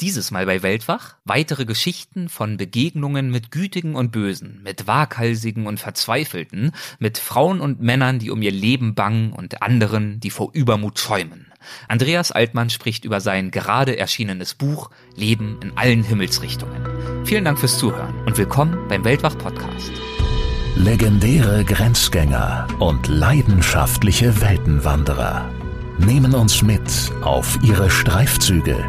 Dieses Mal bei Weltwach weitere Geschichten von Begegnungen mit Gütigen und Bösen, mit Waghalsigen und Verzweifelten, mit Frauen und Männern, die um ihr Leben bangen und anderen, die vor Übermut schäumen. Andreas Altmann spricht über sein gerade erschienenes Buch Leben in allen Himmelsrichtungen. Vielen Dank fürs Zuhören und willkommen beim Weltwach Podcast. Legendäre Grenzgänger und leidenschaftliche Weltenwanderer nehmen uns mit auf ihre Streifzüge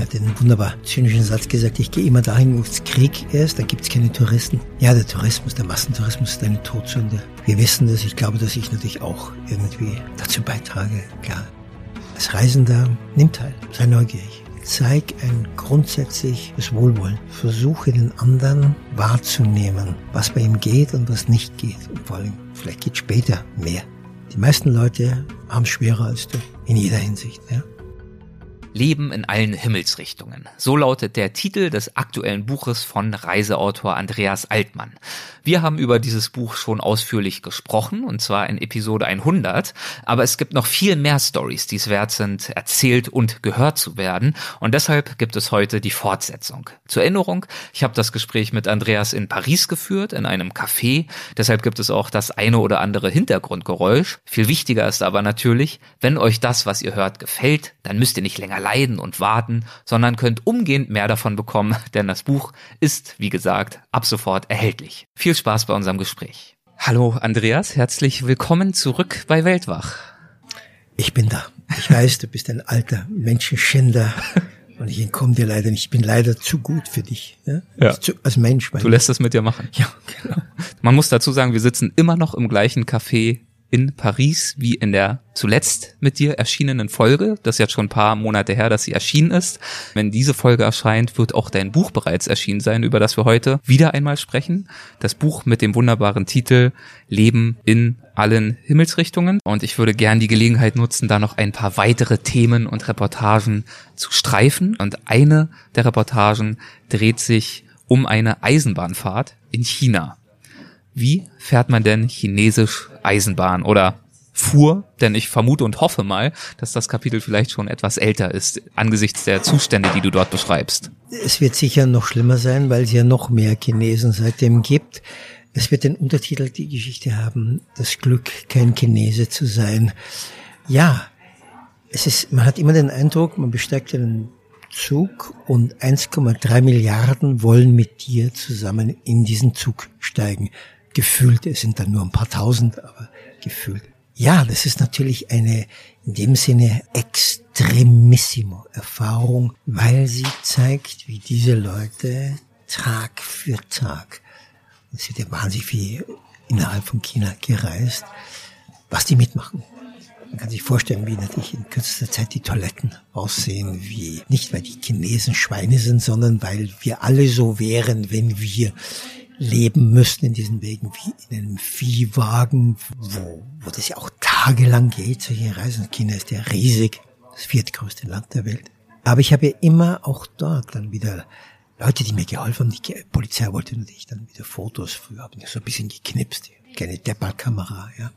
er hat einen wunderbar zynischen Satz gesagt, ich gehe immer dahin, wo es Krieg ist, da gibt es keine Touristen. Ja, der Tourismus, der Massentourismus ist eine Todsünde. Wir wissen das, ich glaube, dass ich natürlich auch irgendwie dazu beitrage. Klar, als Reisender, nimm teil, sei neugierig. Zeig ein grundsätzliches Wohlwollen. Versuche den anderen wahrzunehmen, was bei ihm geht und was nicht geht. Und vor allem, vielleicht geht später mehr. Die meisten Leute haben es schwerer als du, in jeder Hinsicht. Ja? Leben in allen Himmelsrichtungen. So lautet der Titel des aktuellen Buches von Reiseautor Andreas Altmann. Wir haben über dieses Buch schon ausführlich gesprochen, und zwar in Episode 100, aber es gibt noch viel mehr Stories, die es wert sind, erzählt und gehört zu werden, und deshalb gibt es heute die Fortsetzung. Zur Erinnerung, ich habe das Gespräch mit Andreas in Paris geführt, in einem Café, deshalb gibt es auch das eine oder andere Hintergrundgeräusch. Viel wichtiger ist aber natürlich, wenn euch das, was ihr hört, gefällt, dann müsst ihr nicht länger leiden und warten, sondern könnt umgehend mehr davon bekommen, denn das Buch ist, wie gesagt, ab sofort erhältlich. Viel Spaß bei unserem Gespräch. Hallo Andreas, herzlich willkommen zurück bei Weltwach. Ich bin da. Ich weiß, du bist ein alter Menschenschänder. Und ich entkomme dir leider nicht. Ich bin leider zu gut für dich. Ja? ja. Als, als Mensch. Du lässt es mit dir machen. Ja, genau. Man muss dazu sagen, wir sitzen immer noch im gleichen Café in Paris, wie in der zuletzt mit dir erschienenen Folge. Das ist jetzt schon ein paar Monate her, dass sie erschienen ist. Wenn diese Folge erscheint, wird auch dein Buch bereits erschienen sein, über das wir heute wieder einmal sprechen. Das Buch mit dem wunderbaren Titel Leben in allen Himmelsrichtungen. Und ich würde gern die Gelegenheit nutzen, da noch ein paar weitere Themen und Reportagen zu streifen. Und eine der Reportagen dreht sich um eine Eisenbahnfahrt in China. Wie fährt man denn chinesisch Eisenbahn oder fuhr, denn ich vermute und hoffe mal, dass das Kapitel vielleicht schon etwas älter ist, angesichts der Zustände, die du dort beschreibst. Es wird sicher noch schlimmer sein, weil es ja noch mehr Chinesen seitdem gibt. Es wird den Untertitel die Geschichte haben, das Glück, kein Chinese zu sein. Ja, es ist, man hat immer den Eindruck, man besteigt einen Zug und 1,3 Milliarden wollen mit dir zusammen in diesen Zug steigen gefühlt, es sind dann nur ein paar tausend, aber gefühlt. Ja, das ist natürlich eine in dem Sinne extremissimo Erfahrung, weil sie zeigt, wie diese Leute Tag für Tag, es wird ja wahnsinnig viel innerhalb von China gereist, was die mitmachen. Man kann sich vorstellen, wie natürlich in kürzester Zeit die Toiletten aussehen, wie nicht weil die Chinesen Schweine sind, sondern weil wir alle so wären, wenn wir leben müssten in diesen Wegen wie in einem Viehwagen, wo, wo das ja auch tagelang geht, solche Reisen. China ist ja riesig, das viertgrößte Land der Welt. Aber ich habe ja immer auch dort dann wieder Leute, die mir geholfen haben. Die Polizei wollte natürlich dann wieder Fotos. Früher habe ich so ein bisschen geknipst, keine Deppelkamera, ja.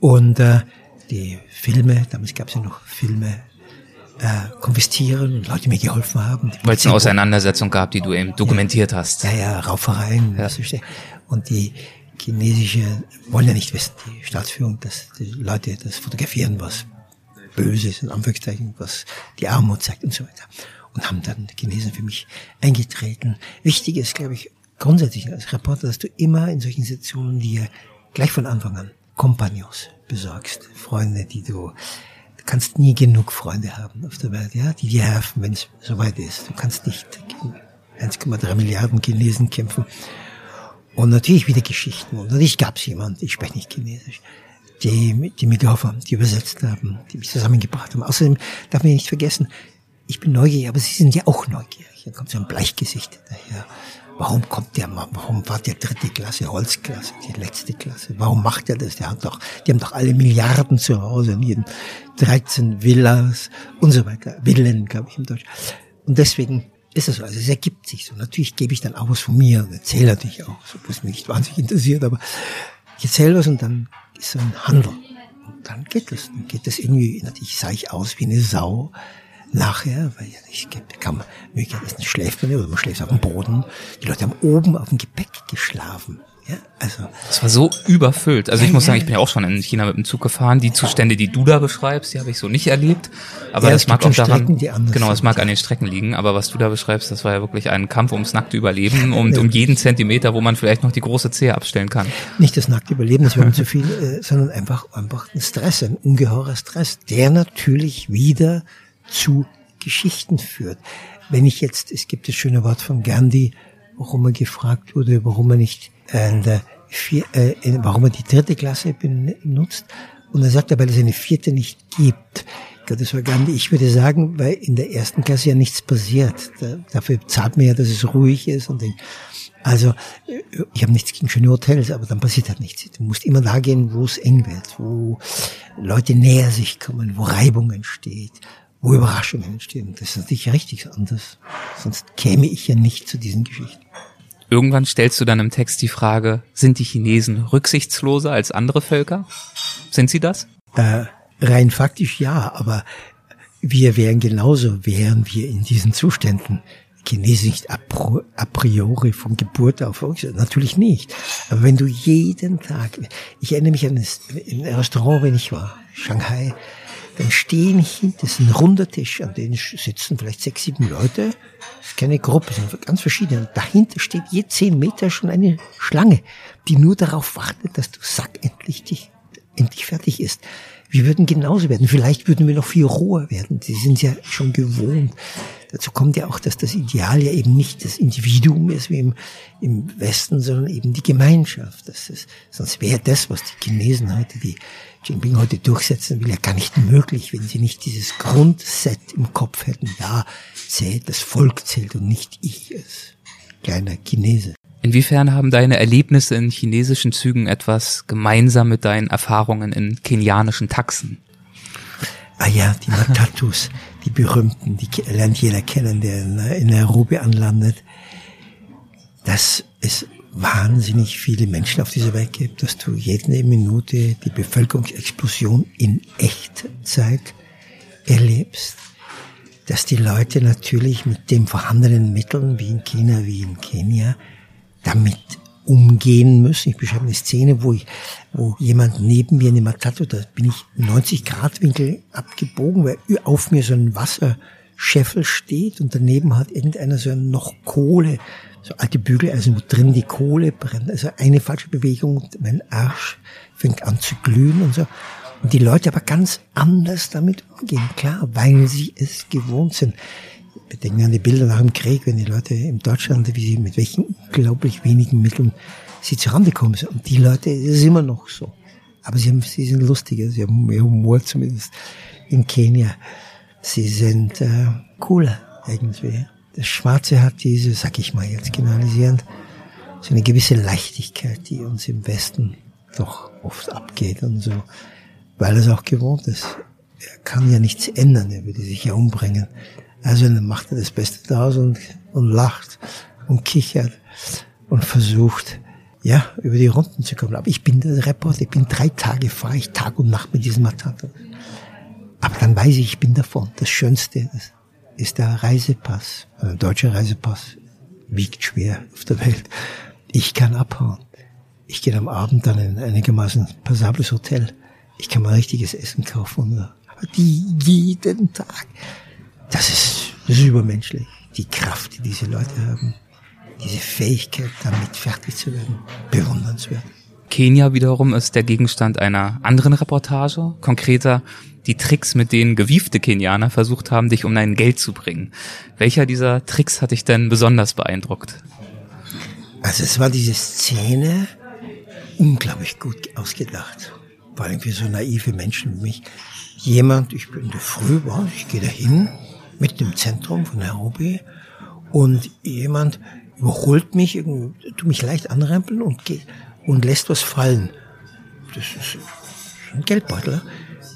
Und äh, die Filme, damals gab es ja noch Filme, äh, konfiszieren und Leute mir geholfen haben. Weil es eine Auseinandersetzung gab, die du eben dokumentiert ja, hast. Ja, ja, Raufereien. Ja. Und die chinesische wollen ja nicht wissen, die Staatsführung, dass die Leute das fotografieren, was böse ist, in Anführungszeichen, was die Armut zeigt und so weiter. Und haben dann die Chinesen für mich eingetreten. Wichtig ist, glaube ich, grundsätzlich als Reporter, dass du immer in solchen Situationen dir gleich von Anfang an Kompagnons besorgst. Freunde, die du kannst nie genug Freunde haben auf der Welt, ja, die dir helfen, wenn es soweit ist. Du kannst nicht gegen 1,3 Milliarden Chinesen kämpfen. Und natürlich wieder Geschichten. Und natürlich gab es jemand, ich spreche nicht Chinesisch, die, die mir geholfen haben, die übersetzt haben, die mich zusammengebracht haben. Außerdem darf man nicht vergessen, ich bin neugierig, aber sie sind ja auch neugierig. Dann kommt so ein Bleichgesicht daher. Warum kommt der warum war der dritte Klasse, Holzklasse, die letzte Klasse? Warum macht er das? Der hat doch, die haben doch alle Milliarden zu Hause, in jedem 13 Villas und so weiter. Villen, glaube ich, im Deutsch. Und deswegen ist es so. Also es ergibt sich so. Natürlich gebe ich dann auch was von mir und erzähle natürlich auch, so was mich nicht wahnsinnig interessiert, aber ich erzähle was und dann ist so ein Handel. Und dann geht das. Dann geht das irgendwie, natürlich sah ich aus wie eine Sau nachher, weil ich kann möglicherweise schläft man oder man schläft auf dem Boden. Die Leute haben oben auf dem Gepäck geschlafen. Ja, also. Es war so überfüllt. Also ich muss sagen, ich bin ja auch schon in China mit dem Zug gefahren. Die Zustände, die du da beschreibst, die habe ich so nicht erlebt. Aber ja, das mag auch daran, genau, es mag an den Strecken liegen. Aber was du da beschreibst, das war ja wirklich ein Kampf ums nackte Überleben und um jeden Zentimeter, wo man vielleicht noch die große Zehe abstellen kann. Nicht das nackte Überleben, das wäre zu viel, äh, sondern einfach, einfach ein Stress, ein ungeheurer Stress, der natürlich wieder zu Geschichten führt. Wenn ich jetzt, es gibt das schöne Wort von Gandhi, warum er gefragt wurde, warum er nicht äh, vier, äh, warum er die dritte Klasse benutzt. Und er sagt, weil es eine vierte nicht gibt. Ich das war Gandhi. Ich würde sagen, weil in der ersten Klasse ja nichts passiert. Da, dafür zahlt man ja, dass es ruhig ist und also ich habe nichts gegen schöne Hotels, aber dann passiert halt nichts. Du musst immer da gehen, wo es eng wird, wo Leute näher sich kommen, wo Reibung entsteht, wo Überraschungen entstehen. Das ist natürlich richtig anders. Sonst käme ich ja nicht zu diesen Geschichten. Irgendwann stellst du dann im Text die Frage, sind die Chinesen rücksichtsloser als andere Völker? Sind sie das? Äh, rein faktisch ja, aber wir wären genauso, wären wir in diesen Zuständen. Chinesen nicht a, priori von Geburt auf, natürlich nicht. Aber wenn du jeden Tag, ich erinnere mich an ein Restaurant, wenn ich war, Shanghai, dann stehen hinten, das ist ein runder Tisch, an dem sitzen vielleicht sechs, sieben Leute. Das ist keine Gruppe, sind ganz verschiedene. Und dahinter steht je zehn Meter schon eine Schlange, die nur darauf wartet, dass du Sack endlich dich, endlich fertig ist. Wir würden genauso werden. Vielleicht würden wir noch viel roher werden. Sie sind ja schon gewohnt. Dazu kommt ja auch, dass das Ideal ja eben nicht das Individuum ist wie im, im Westen, sondern eben die Gemeinschaft. Das ist, sonst wäre das, was die Chinesen heute, die Jinping heute durchsetzen will, ja gar nicht möglich, wenn sie nicht dieses Grundset im Kopf hätten. Ja, zählt, das Volk zählt und nicht ich als kleiner Chinese. Inwiefern haben deine Erlebnisse in chinesischen Zügen etwas gemeinsam mit deinen Erfahrungen in kenianischen Taxen? Ah ja, die Matatus, die berühmten, die lernt jeder kennen, der in Nairobi anlandet. Das ist wahnsinnig viele Menschen auf dieser Welt gibt, dass du jede Minute die Bevölkerungsexplosion in Echtzeit erlebst, dass die Leute natürlich mit den vorhandenen Mitteln, wie in China, wie in Kenia, damit umgehen müssen. Ich beschreibe eine Szene, wo ich, wo jemand neben mir in dem Matatu, da bin ich 90 Grad Winkel abgebogen, weil auf mir so ein Wasserscheffel steht und daneben hat irgendeiner so noch Kohle so alte Bügeleisen, wo drin die Kohle brennt. Also eine falsche Bewegung mein Arsch fängt an zu glühen und so. Und die Leute aber ganz anders damit umgehen, klar, weil sie es gewohnt sind. Wir denken an die Bilder nach dem Krieg, wenn die Leute in Deutschland, wie sie, mit welchen unglaublich wenigen Mitteln sie zurande kommen. Und die Leute, das ist immer noch so. Aber sie, haben, sie sind lustiger, sie haben mehr Humor zumindest in Kenia. Sie sind äh, cooler irgendwie. Das Schwarze hat diese, sag ich mal jetzt generalisierend, so eine gewisse Leichtigkeit, die uns im Westen doch oft abgeht und so, weil es auch gewohnt ist. Er kann ja nichts ändern, er würde sich ja umbringen. Also dann macht er das Beste daraus und, und lacht und kichert und versucht, ja, über die Runden zu kommen. Aber ich bin der Reporter, ich bin drei Tage, fahre ich Tag und Nacht mit diesem Matata. Aber dann weiß ich, ich bin davon. Das Schönste, das ist der Reisepass. Ein deutscher Reisepass wiegt schwer auf der Welt. Ich kann abhauen. Ich gehe am Abend dann in ein einigermaßen passables Hotel. Ich kann mal richtiges Essen kaufen. Aber die jeden Tag. Das ist, das ist übermenschlich. Die Kraft, die diese Leute haben. Diese Fähigkeit, damit fertig zu werden. Bewundernswert. Kenia wiederum ist der Gegenstand einer anderen Reportage, konkreter die Tricks, mit denen gewiefte Kenianer versucht haben, dich um dein Geld zu bringen. Welcher dieser Tricks hat dich denn besonders beeindruckt? Also es war diese Szene unglaublich gut ausgedacht. Vor allem für so naive Menschen wie mich. Jemand, ich bin da früh, ich gehe da hin, mit dem Zentrum von Nairobi, und jemand überholt mich, tut mich leicht anrempeln und geht und lässt was fallen. Das ist ein Geldbeutel.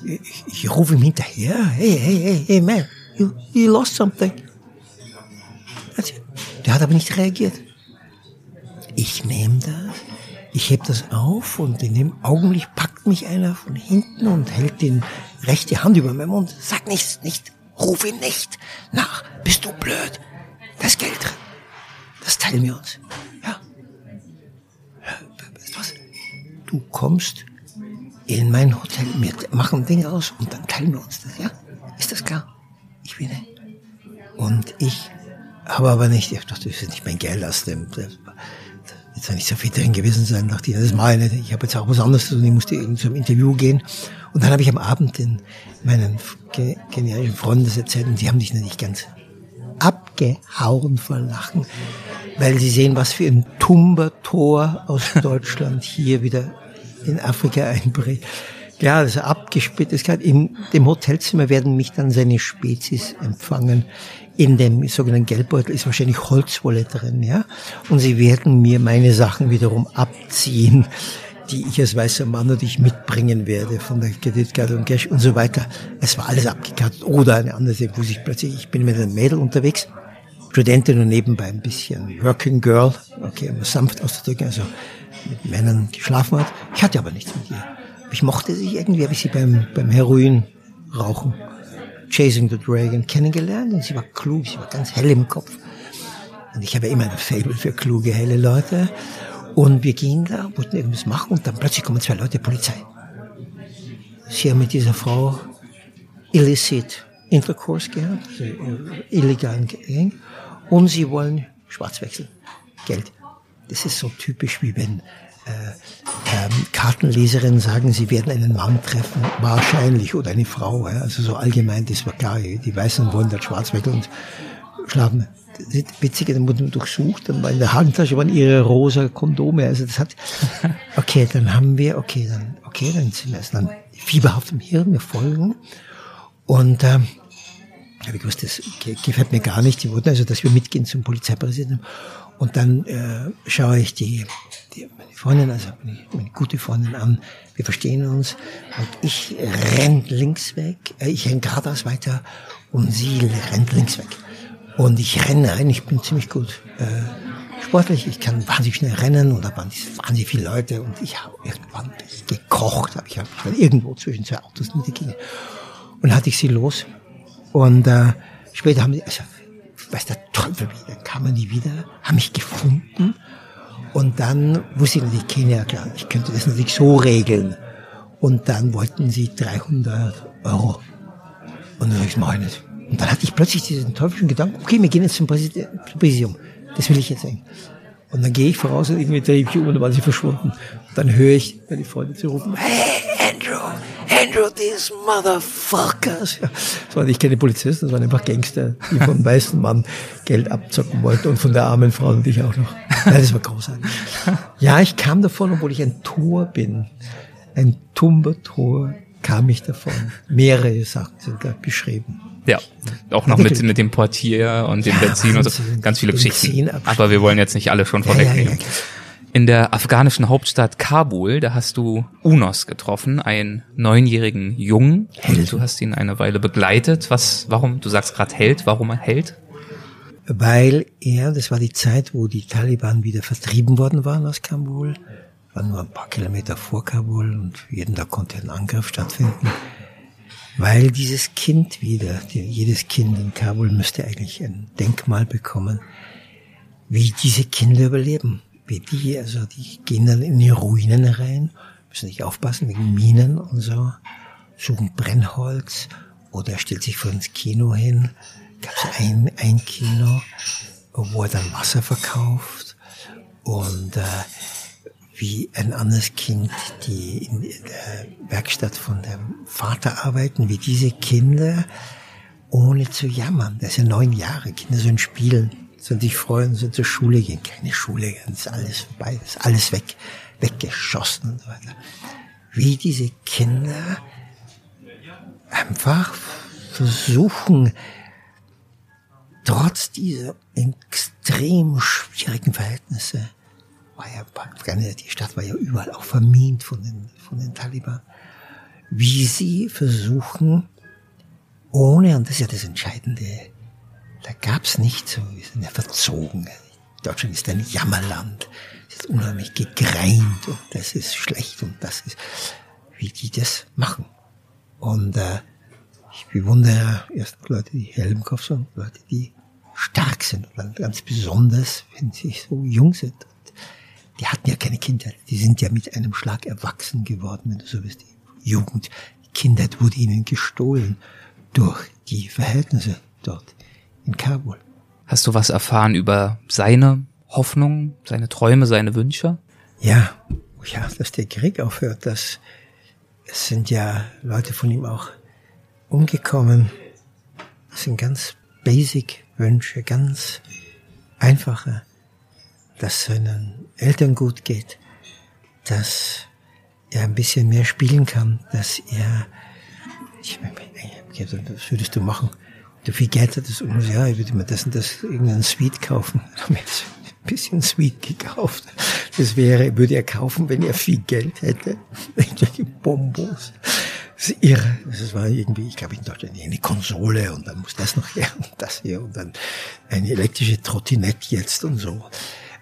Ich, ich rufe ihm hinterher, hey, hey, hey, hey, man, you, you lost something. Der hat aber nicht reagiert. Ich nehme das, ich heb das auf und in dem Augenblick packt mich einer von hinten und hält die rechte Hand über meinen Mund. Sag nichts, nicht, ruf ihn nicht nach. Bist du blöd? Das Geld drin. Das teilen wir uns. Ja. Du was? Du kommst in mein Hotel, wir machen Dinge aus und dann teilen wir uns das, ja? Ist das klar? Ich will nicht. Und ich habe aber nicht, ich dachte, das ist nicht mein Geld aus dem, jetzt soll nicht so viel drin gewesen sein, dachte ich, das ist meine, ich habe jetzt auch was anderes zu tun, ich musste irgendwie zum Interview gehen. Und dann habe ich am Abend den, meinen genialen Freunden das erzählt und die haben dich nicht ganz abgehauen vor Lachen, weil sie sehen, was für ein Tumbertor aus Deutschland hier wieder in Afrika einbricht. Ja, das ist abgespittet. In dem Hotelzimmer werden mich dann seine Spezies empfangen. In dem sogenannten Geldbeutel ist wahrscheinlich Holzwolle drin, ja. Und sie werden mir meine Sachen wiederum abziehen, die ich als weißer Mann natürlich mitbringen werde von der Kreditkarte und Cash und so weiter. Es war alles abgekartet. Oder eine andere, wo sich plötzlich, ich bin mit einem Mädel unterwegs, Studentin und nebenbei ein bisschen Working Girl, okay, um es sanft auszudrücken, also mit Männern geschlafen hat. Ich hatte aber nichts mit ihr. Ich mochte sie irgendwie, habe ich sie beim, beim Heroin rauchen Chasing the Dragon kennengelernt und sie war klug, sie war ganz hell im Kopf. Und ich habe immer ein Fable für kluge, helle Leute. Und wir gehen da, wollten irgendwas machen und dann plötzlich kommen zwei Leute, Polizei. Sie haben mit dieser Frau illicit Intercourse gehabt, also illegalen Gang, und sie wollen schwarz wechseln, Geld. Das ist so typisch, wie wenn äh, ähm, Kartenleserinnen sagen, sie werden einen Mann treffen, wahrscheinlich, oder eine Frau. Ja, also so allgemein, das war klar, die Weißen wollen das Schwarz weg und schlafen. Das Witzige, dann wurden durchsucht, dann war in der Handtasche waren ihre rosa Kondome. Also das hat, okay, dann haben wir, okay, dann, okay, dann sind wir also dann fieberhaft im Hirn, wir folgen. Und ähm, habe ich gewusst, das gefällt mir gar nicht. Die wollten also, dass wir mitgehen zum Polizeipräsidenten. Und dann äh, schaue ich die, die meine Freundin, also meine, meine gute Freundin an. Wir verstehen uns. Und ich renn links weg. Äh, ich renn geradeaus weiter und sie rennt links weg. Und ich renne rein. Ich bin ziemlich gut äh, sportlich. Ich kann wahnsinnig schnell rennen und da waren wahnsinnig viele Leute. Und ich habe irgendwann gekocht. Hab ich habe ich irgendwo zwischen zwei Autos niedergegangen. Und hatte ich sie los. Und äh, später haben sie, also weiß der Teufel wie, dann kamen die wieder, haben mich gefunden und dann wusste ich natürlich, kenne ja klar, ich könnte das natürlich so regeln. Und dann wollten sie 300 Euro. Und dann habe ich es nicht. Und dann hatte ich plötzlich diesen teuflischen Gedanken, okay, wir gehen jetzt zum Präsidium. Das will ich jetzt sehen. Und dann gehe ich voraus und irgendwie drehe ich um und dann waren sie verschwunden. Und dann höre ich meine Freunde zu rufen, hey Andrew, these motherfuckers. Ja, das waren nicht keine Polizisten, das waren einfach Gangster, die vom weißen Mann Geld abzocken wollten und von der armen Frau und ich auch noch. Ja, das war großartig. Ja, ich kam davon, obwohl ich ein Tor bin. Ein Tumbertor kam ich davon. Mehrere Sachen sind da beschrieben. Ja, auch noch mit, mit dem Portier und dem ja, Benzin und so. Ganz viele Geschichten. Aber wir wollen jetzt nicht alle schon vorwegnehmen. Ja, ja, in der afghanischen Hauptstadt Kabul, da hast du Unos getroffen, einen neunjährigen Jungen. Held. Du hast ihn eine Weile begleitet. Was, warum, du sagst gerade Held, warum er Held? Weil er, das war die Zeit, wo die Taliban wieder vertrieben worden waren aus Kabul, war nur ein paar Kilometer vor Kabul und jeden Tag konnte ein Angriff stattfinden. Weil dieses Kind wieder, jedes Kind in Kabul müsste eigentlich ein Denkmal bekommen, wie diese Kinder überleben wie die, also die gehen dann in die Ruinen rein, müssen nicht aufpassen wegen Minen und so, suchen Brennholz oder stellt sich vor ins Kino hin. Gab es ein, ein Kino, wo er dann Wasser verkauft und äh, wie ein anderes Kind, die in der Werkstatt von dem Vater arbeiten, wie diese Kinder, ohne zu jammern. Das sind neun Jahre, Kinder sollen spielen sollen sich freuen, sollen zur Schule gehen. Keine Schule, ist alles vorbei, ist alles weg, weggeschossen und so weiter. Wie diese Kinder einfach versuchen, trotz dieser extrem schwierigen Verhältnisse war ja die Stadt war ja überall auch vermint von den, von den Taliban, wie sie versuchen, ohne, und das ist ja das Entscheidende, da gab's nicht so, wir sind ja verzogen. Deutschland ist ein Jammerland, es ist unheimlich gegreint und das ist schlecht und das ist, wie die das machen. Und äh, ich bewundere erst Leute, die Helmkopf sind, Leute, die stark sind und dann ganz besonders, wenn sie so jung sind. Und die hatten ja keine Kindheit, die sind ja mit einem Schlag erwachsen geworden, wenn du so willst. Die Jugend, die Kindheit wurde ihnen gestohlen durch die Verhältnisse dort in Kabul. Hast du was erfahren über seine Hoffnungen, seine Träume, seine Wünsche? Ja, ja, dass der Krieg aufhört, dass es sind ja Leute von ihm auch umgekommen. Das sind ganz basic Wünsche, ganz einfache, dass seinen Eltern gut geht, dass er ein bisschen mehr spielen kann, dass er, ich, was würdest du machen? Du viel Geld hattest und ja, ich würde mir das und das irgendeinen Sweet kaufen. Ich habe mir jetzt ein bisschen Sweet gekauft. Das wäre, würde er kaufen, wenn er viel Geld hätte. Irgendwelche Bonbons. Das ist irre. Das war irgendwie, ich glaube, in Deutschland eine Konsole und dann muss das noch her und das hier und dann eine elektrische Trottinette jetzt und so.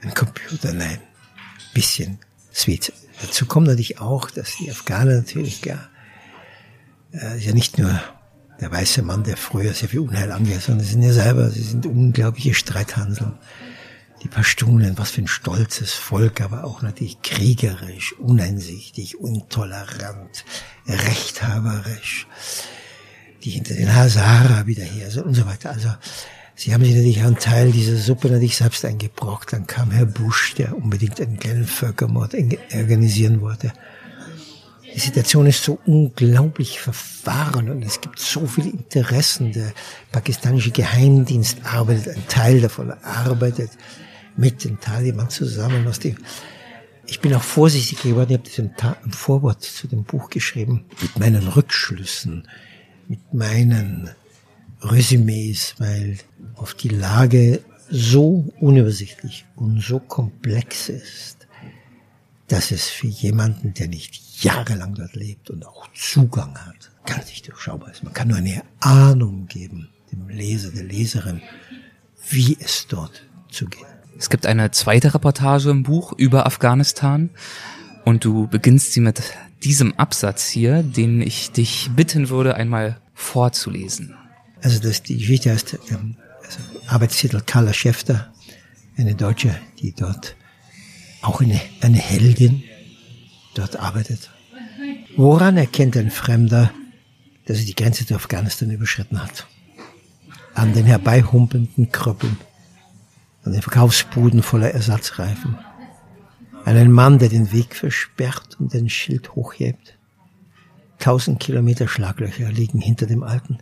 Ein Computer, nein. Bisschen Sweet. Dazu kommt natürlich auch, dass die Afghaner natürlich gar, äh, ja nicht nur der weiße Mann, der früher sehr viel Unheil angehört, sondern sie sind ja selber, sie sind unglaubliche Streithanseln. Die Pashtunen, was für ein stolzes Volk, aber auch natürlich kriegerisch, uneinsichtig, intolerant, rechthaberisch, die hinter den Hazara wieder her sind und so weiter. Also, sie haben sich natürlich einen Teil dieser Suppe natürlich selbst eingebrockt. Dann kam Herr Bush, der unbedingt einen kleinen Völkermord organisieren wollte. Die Situation ist so unglaublich verfahren und es gibt so viele Interessen. Der pakistanische Geheimdienst arbeitet, ein Teil davon arbeitet mit den Taliban zusammen. Aus dem ich bin auch vorsichtig geworden, ich habe das im, Vorwort zu dem Buch geschrieben, mit meinen Rückschlüssen, mit meinen Resümees, weil auf die Lage so unübersichtlich und so komplex ist, dass es für jemanden, der nicht jahrelang dort lebt und auch Zugang hat, gar nicht durchschaubar ist. Man kann nur eine Ahnung geben, dem Leser, der Leserin, wie es dort zugeht. Es gibt eine zweite Reportage im Buch über Afghanistan und du beginnst sie mit diesem Absatz hier, den ich dich bitten würde, einmal vorzulesen. Also das, die Geschichte heißt ähm, also Arbeitstitel Carla Schäfter, eine Deutsche, die dort auch eine, eine Heldin dort arbeitet. Woran erkennt ein Fremder, dass er die Grenze zu Afghanistan überschritten hat? An den herbeihumpelnden Krüppeln, an den Verkaufsbuden voller Ersatzreifen, an einen Mann, der den Weg versperrt und den Schild hochhebt. Tausend Kilometer Schlaglöcher liegen hinter dem Alten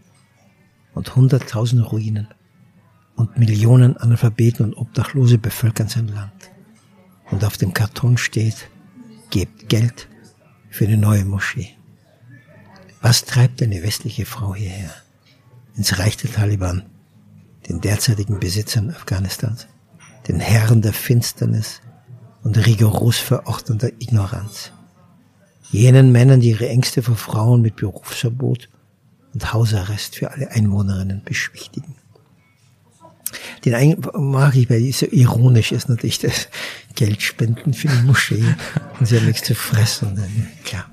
und hunderttausend Ruinen und Millionen Analphabeten und Obdachlose bevölkern sein Land und auf dem Karton steht, gebt Geld für eine neue Moschee. Was treibt eine westliche Frau hierher? Ins Reich der Taliban, den derzeitigen Besitzern Afghanistans, den Herren der Finsternis und rigoros verordneter Ignoranz. Jenen Männern, die ihre Ängste vor Frauen mit Berufsverbot und Hausarrest für alle Einwohnerinnen beschwichtigen. Den mag ich, weil so ironisch ist natürlich das Geldspenden für die Moschee und sie haben nichts zu fressen. Dann, klar.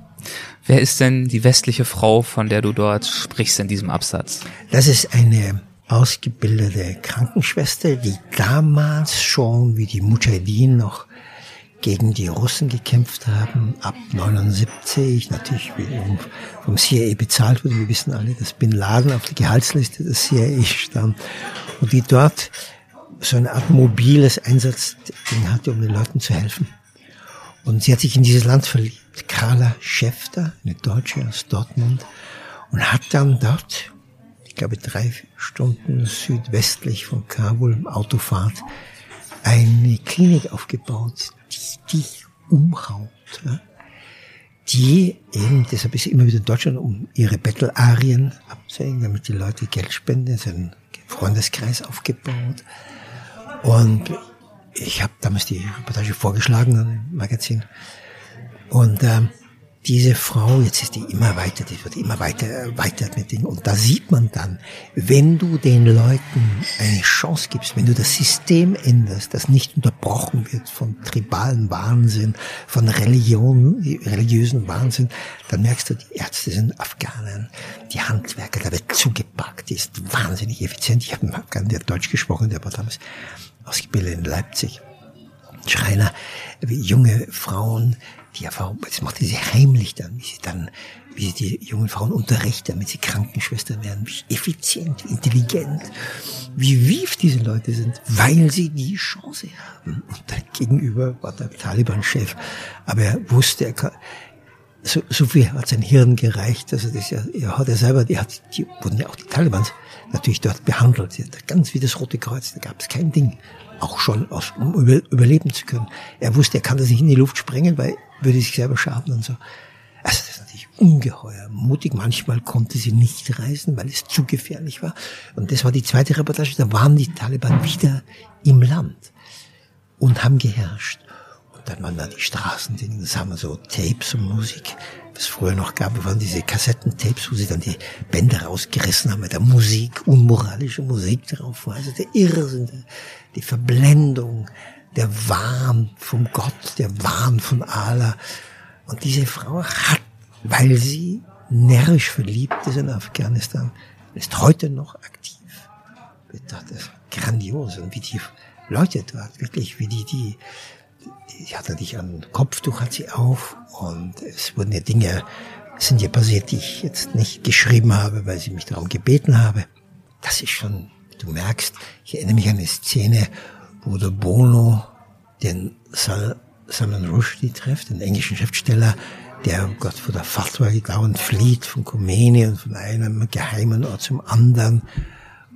Wer ist denn die westliche Frau, von der du dort sprichst in diesem Absatz? Das ist eine ausgebildete Krankenschwester, die damals schon wie die Mujahideen noch gegen die Russen gekämpft haben, ab 79, natürlich vom CIA bezahlt wurde. Wir wissen alle, dass Bin Laden auf der Gehaltsliste des CIA stand und die dort so eine Art mobiles Einsatzding hatte, um den Leuten zu helfen. Und sie hat sich in dieses Land verliebt, Carla Schäfter, eine Deutsche aus Dortmund, und hat dann dort, ich glaube drei Stunden südwestlich von Kabul, Autofahrt, eine Klinik aufgebaut, die dich umhaut. Ja? Die eben, deshalb ist sie immer wieder in Deutschland, um ihre Bettelarien abzuhängen, damit die Leute Geld spenden. Das ist ein Freundeskreis aufgebaut. Und ich habe damals die Reportage vorgeschlagen im Magazin. Und ähm, diese Frau, jetzt ist die immer weiter, die wird immer weiter erweitert mit Dingen. Und da sieht man dann, wenn du den Leuten eine Chance gibst, wenn du das System änderst, das nicht unterbrochen wird von tribalen Wahnsinn, von Religion, religiösen Wahnsinn, dann merkst du, die Ärzte sind Afghanen, die Handwerker, da wird zugepackt, die ist wahnsinnig effizient. Ich habe einen Afghanen, der hat Deutsch gesprochen, der war damals ausgebildet in Leipzig. Schreiner, junge Frauen, die Erfahrung, das macht sie heimlich dann, wie sie dann, wie sie die jungen Frauen unterrichten, damit sie Krankenschwestern werden, wie effizient, wie intelligent, wie wief diese Leute sind, weil sie die Chance haben. Und dann gegenüber war der Taliban-Chef, aber er wusste, er kann, so, so viel hat sein Hirn gereicht, also das ja, er hat er selber, die hat, die wurden ja auch die Talibans natürlich dort behandelt, ganz wie das Rote Kreuz, da gab es kein Ding auch schon, aus, um über, überleben zu können. Er wusste, er kann das nicht in die Luft sprengen, weil würde sich selber schaden und so. Also das ist natürlich ungeheuer mutig. Manchmal konnte sie nicht reisen, weil es zu gefährlich war. Und das war die zweite Reportage. Da waren die Taliban wieder im Land und haben geherrscht. Und dann waren da die Straßendinge. Das haben so Tapes und Musik, was früher noch gab, waren diese Kassettentapes, wo sie dann die Bänder rausgerissen haben, mit der Musik, unmoralische Musik drauf war. Also der Irrsinn, die Verblendung, der Wahn vom Gott, der Wahn von Allah. Und diese Frau hat, weil sie närrisch verliebt ist in Afghanistan, ist heute noch aktiv. Das ist grandios. Und wie die Leute dort, wirklich, wie die, die, die hat natürlich ein Kopftuch hat sie auf und es wurden ja Dinge, sind ja passiert, die ich jetzt nicht geschrieben habe, weil sie mich darum gebeten habe. Das ist schon, du merkst, ich erinnere mich an eine Szene, wo der Bono den Sal Salman Rushdie trifft, den englischen Schriftsteller, der oh Gott vor der Fatwa dauernd flieht von Khomeini und von einem geheimen Ort zum anderen.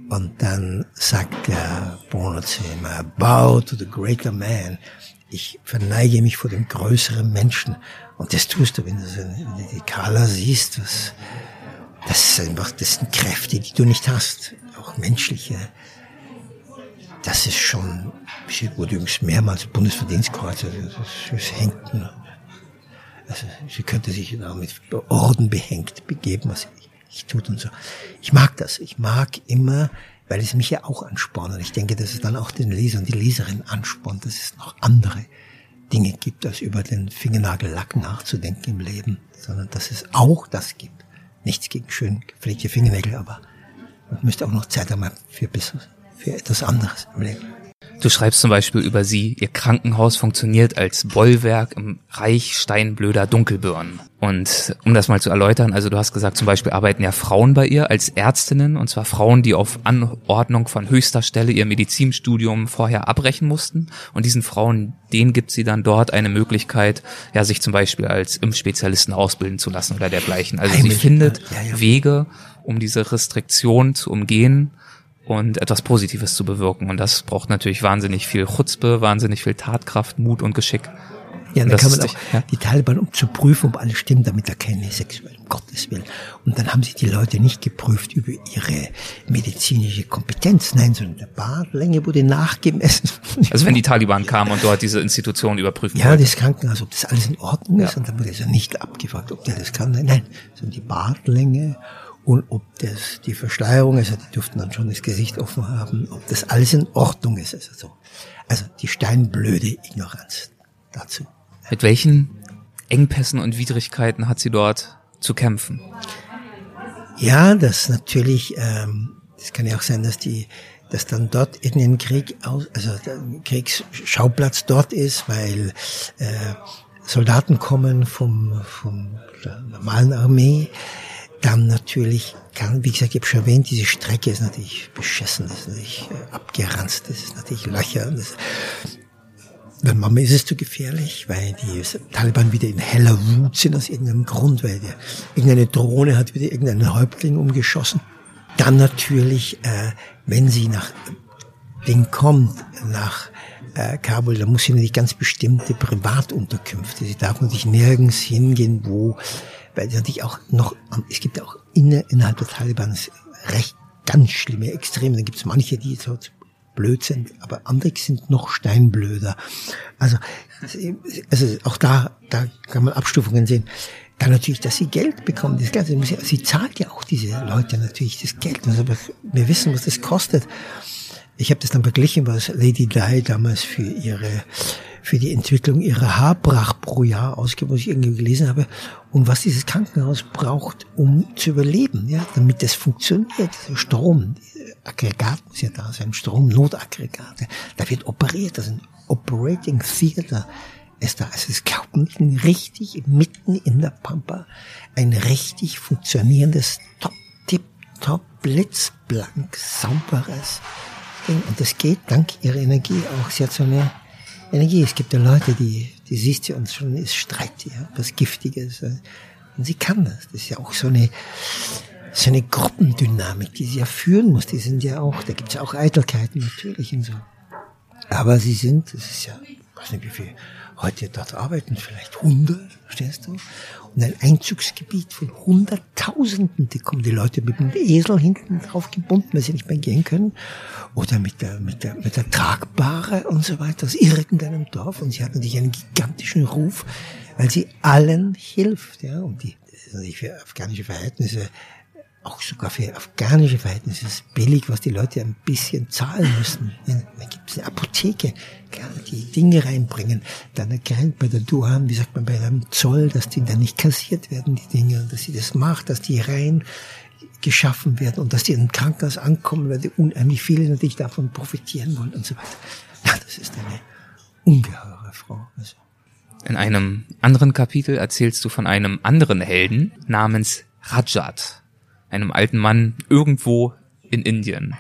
Und dann sagt der Bono zu ihm, bow to the greater man. Ich verneige mich vor dem größeren Menschen. Und das tust du, wenn du, so, wenn du die Kala siehst. Was, das, ist einfach, das sind Kräfte, die du nicht hast. Auch menschliche das ist schon, sie wurde übrigens mehrmals Bundesverdienstkreuz, also das, hängt, also sie könnte sich da mit Orden behängt begeben, was ich, ich tut und so. Ich mag das, ich mag immer, weil es mich ja auch anspornt und ich denke, dass es dann auch den Leser und die Leserin anspornt, dass es noch andere Dinge gibt, als über den Fingernagellack nachzudenken im Leben, sondern dass es auch das gibt. Nichts gegen schön gepflegte Fingernägel, aber man müsste auch noch Zeit haben für für etwas anderes im Leben. Du schreibst zum Beispiel über sie, ihr Krankenhaus funktioniert als Bollwerk im Reich steinblöder Dunkelbirnen. Und um das mal zu erläutern, also du hast gesagt, zum Beispiel arbeiten ja Frauen bei ihr als Ärztinnen, und zwar Frauen, die auf Anordnung von höchster Stelle ihr Medizinstudium vorher abbrechen mussten. Und diesen Frauen, denen gibt sie dann dort eine Möglichkeit, ja, sich zum Beispiel als Impfspezialisten ausbilden zu lassen oder dergleichen. Also sie findet ja, ja. Wege, um diese Restriktion zu umgehen und etwas Positives zu bewirken. Und das braucht natürlich wahnsinnig viel Chutzpe, wahnsinnig viel Tatkraft, Mut und Geschick. Ja, dann kann man auch ja. die Taliban, um zu prüfen, ob alles stimmt, damit da keine sexuelle, um Gottes Willen. Und dann haben sie die Leute nicht geprüft über ihre medizinische Kompetenz, nein, sondern der Bartlänge wurde nachgemessen. Also wenn die Taliban kamen und dort diese Institution überprüfen Ja, wollten. das Krankenhaus, ob das alles in Ordnung ist, und dann wurde es ja nicht abgefragt, ob der das kann, nein, nein, sondern die Bartlänge und ob das die Verschleierung, also die durften dann schon das Gesicht offen haben, ob das alles in Ordnung ist. Also, so. also die steinblöde Ignoranz dazu. Mit welchen Engpässen und Widrigkeiten hat sie dort zu kämpfen? Ja, das natürlich, ähm, das kann ja auch sein, dass die, dass dann dort irgendein Krieg aus, also der Kriegsschauplatz dort ist, weil äh, Soldaten kommen vom, vom der normalen Armee dann natürlich kann, wie gesagt, ich habe schon erwähnt, diese Strecke ist natürlich beschissen, ist natürlich äh, abgeranzt, ist natürlich Löcher. Das, dann manchmal ist es zu gefährlich, weil die Taliban wieder in heller Wut sind aus irgendeinem Grund, weil der, irgendeine Drohne hat wieder irgendeinen Häuptling umgeschossen. Dann natürlich, äh, wenn sie nach Ding kommt, nach äh, Kabul, da muss sie natürlich ganz bestimmte Privatunterkünfte. Sie darf natürlich nirgends hingehen, wo weil natürlich auch noch, es gibt ja auch innerhalb der Taliban recht ganz schlimme Extreme. Dann gibt es manche, die so blöd sind, aber andere sind noch steinblöder. Also, also auch da, da kann man Abstufungen sehen. Dann natürlich, dass sie Geld bekommen. Das Geld, sie zahlt ja auch diese Leute natürlich das Geld. Also wir wissen, was das kostet. Ich habe das dann verglichen, was Lady Di damals für ihre für die Entwicklung ihrer Haarpracht pro Jahr ausgibt, was ich irgendwie gelesen habe, und was dieses Krankenhaus braucht, um zu überleben, ja, damit das funktioniert. Strom, Aggregat muss ja da sein, Strom, Notaggregate. Da wird operiert, das ist ein Operating Theater ist da. Also es glaubt nicht richtig mitten in der Pampa ein richtig funktionierendes, top, tip, top, blitzblank, sauberes. Und das geht dank ihrer Energie auch. Sie hat so eine Energie. Es gibt ja Leute, die, die siehst sie uns schon, ist Streit, ja, was Giftiges. Und sie kann das. Das ist ja auch so eine, so eine Gruppendynamik, die sie ja führen muss. Die sind ja auch, da gibt's ja auch Eitelkeiten natürlich und so. Aber sie sind, das ist ja, ich weiß nicht wie viel, heute dort arbeiten vielleicht 100, verstehst du? Und ein Einzugsgebiet von Hunderttausenden, die kommen die Leute mit dem Esel hinten drauf gebunden, weil sie nicht mehr gehen können, oder mit der, mit der, mit der Tragbare und so weiter aus irgendeinem Dorf. Und sie hat natürlich einen gigantischen Ruf, weil sie allen hilft, ja. Und die, natürlich für afghanische Verhältnisse auch sogar für afghanische Verhältnisse ist billig, was die Leute ein bisschen zahlen müssen. Da gibt es eine Apotheke, die Dinge reinbringen. Dann erkennt bei der Duhan, wie sagt man, bei einem Zoll, dass die dann nicht kassiert werden, die Dinge, und dass sie das macht, dass die rein geschaffen werden und dass die in Krankenhaus ankommen, weil die unheimlich viele natürlich davon profitieren wollen und so weiter. Das ist eine ungeheure Frau. Also. In einem anderen Kapitel erzählst du von einem anderen Helden namens Rajat einem alten Mann irgendwo in Indien.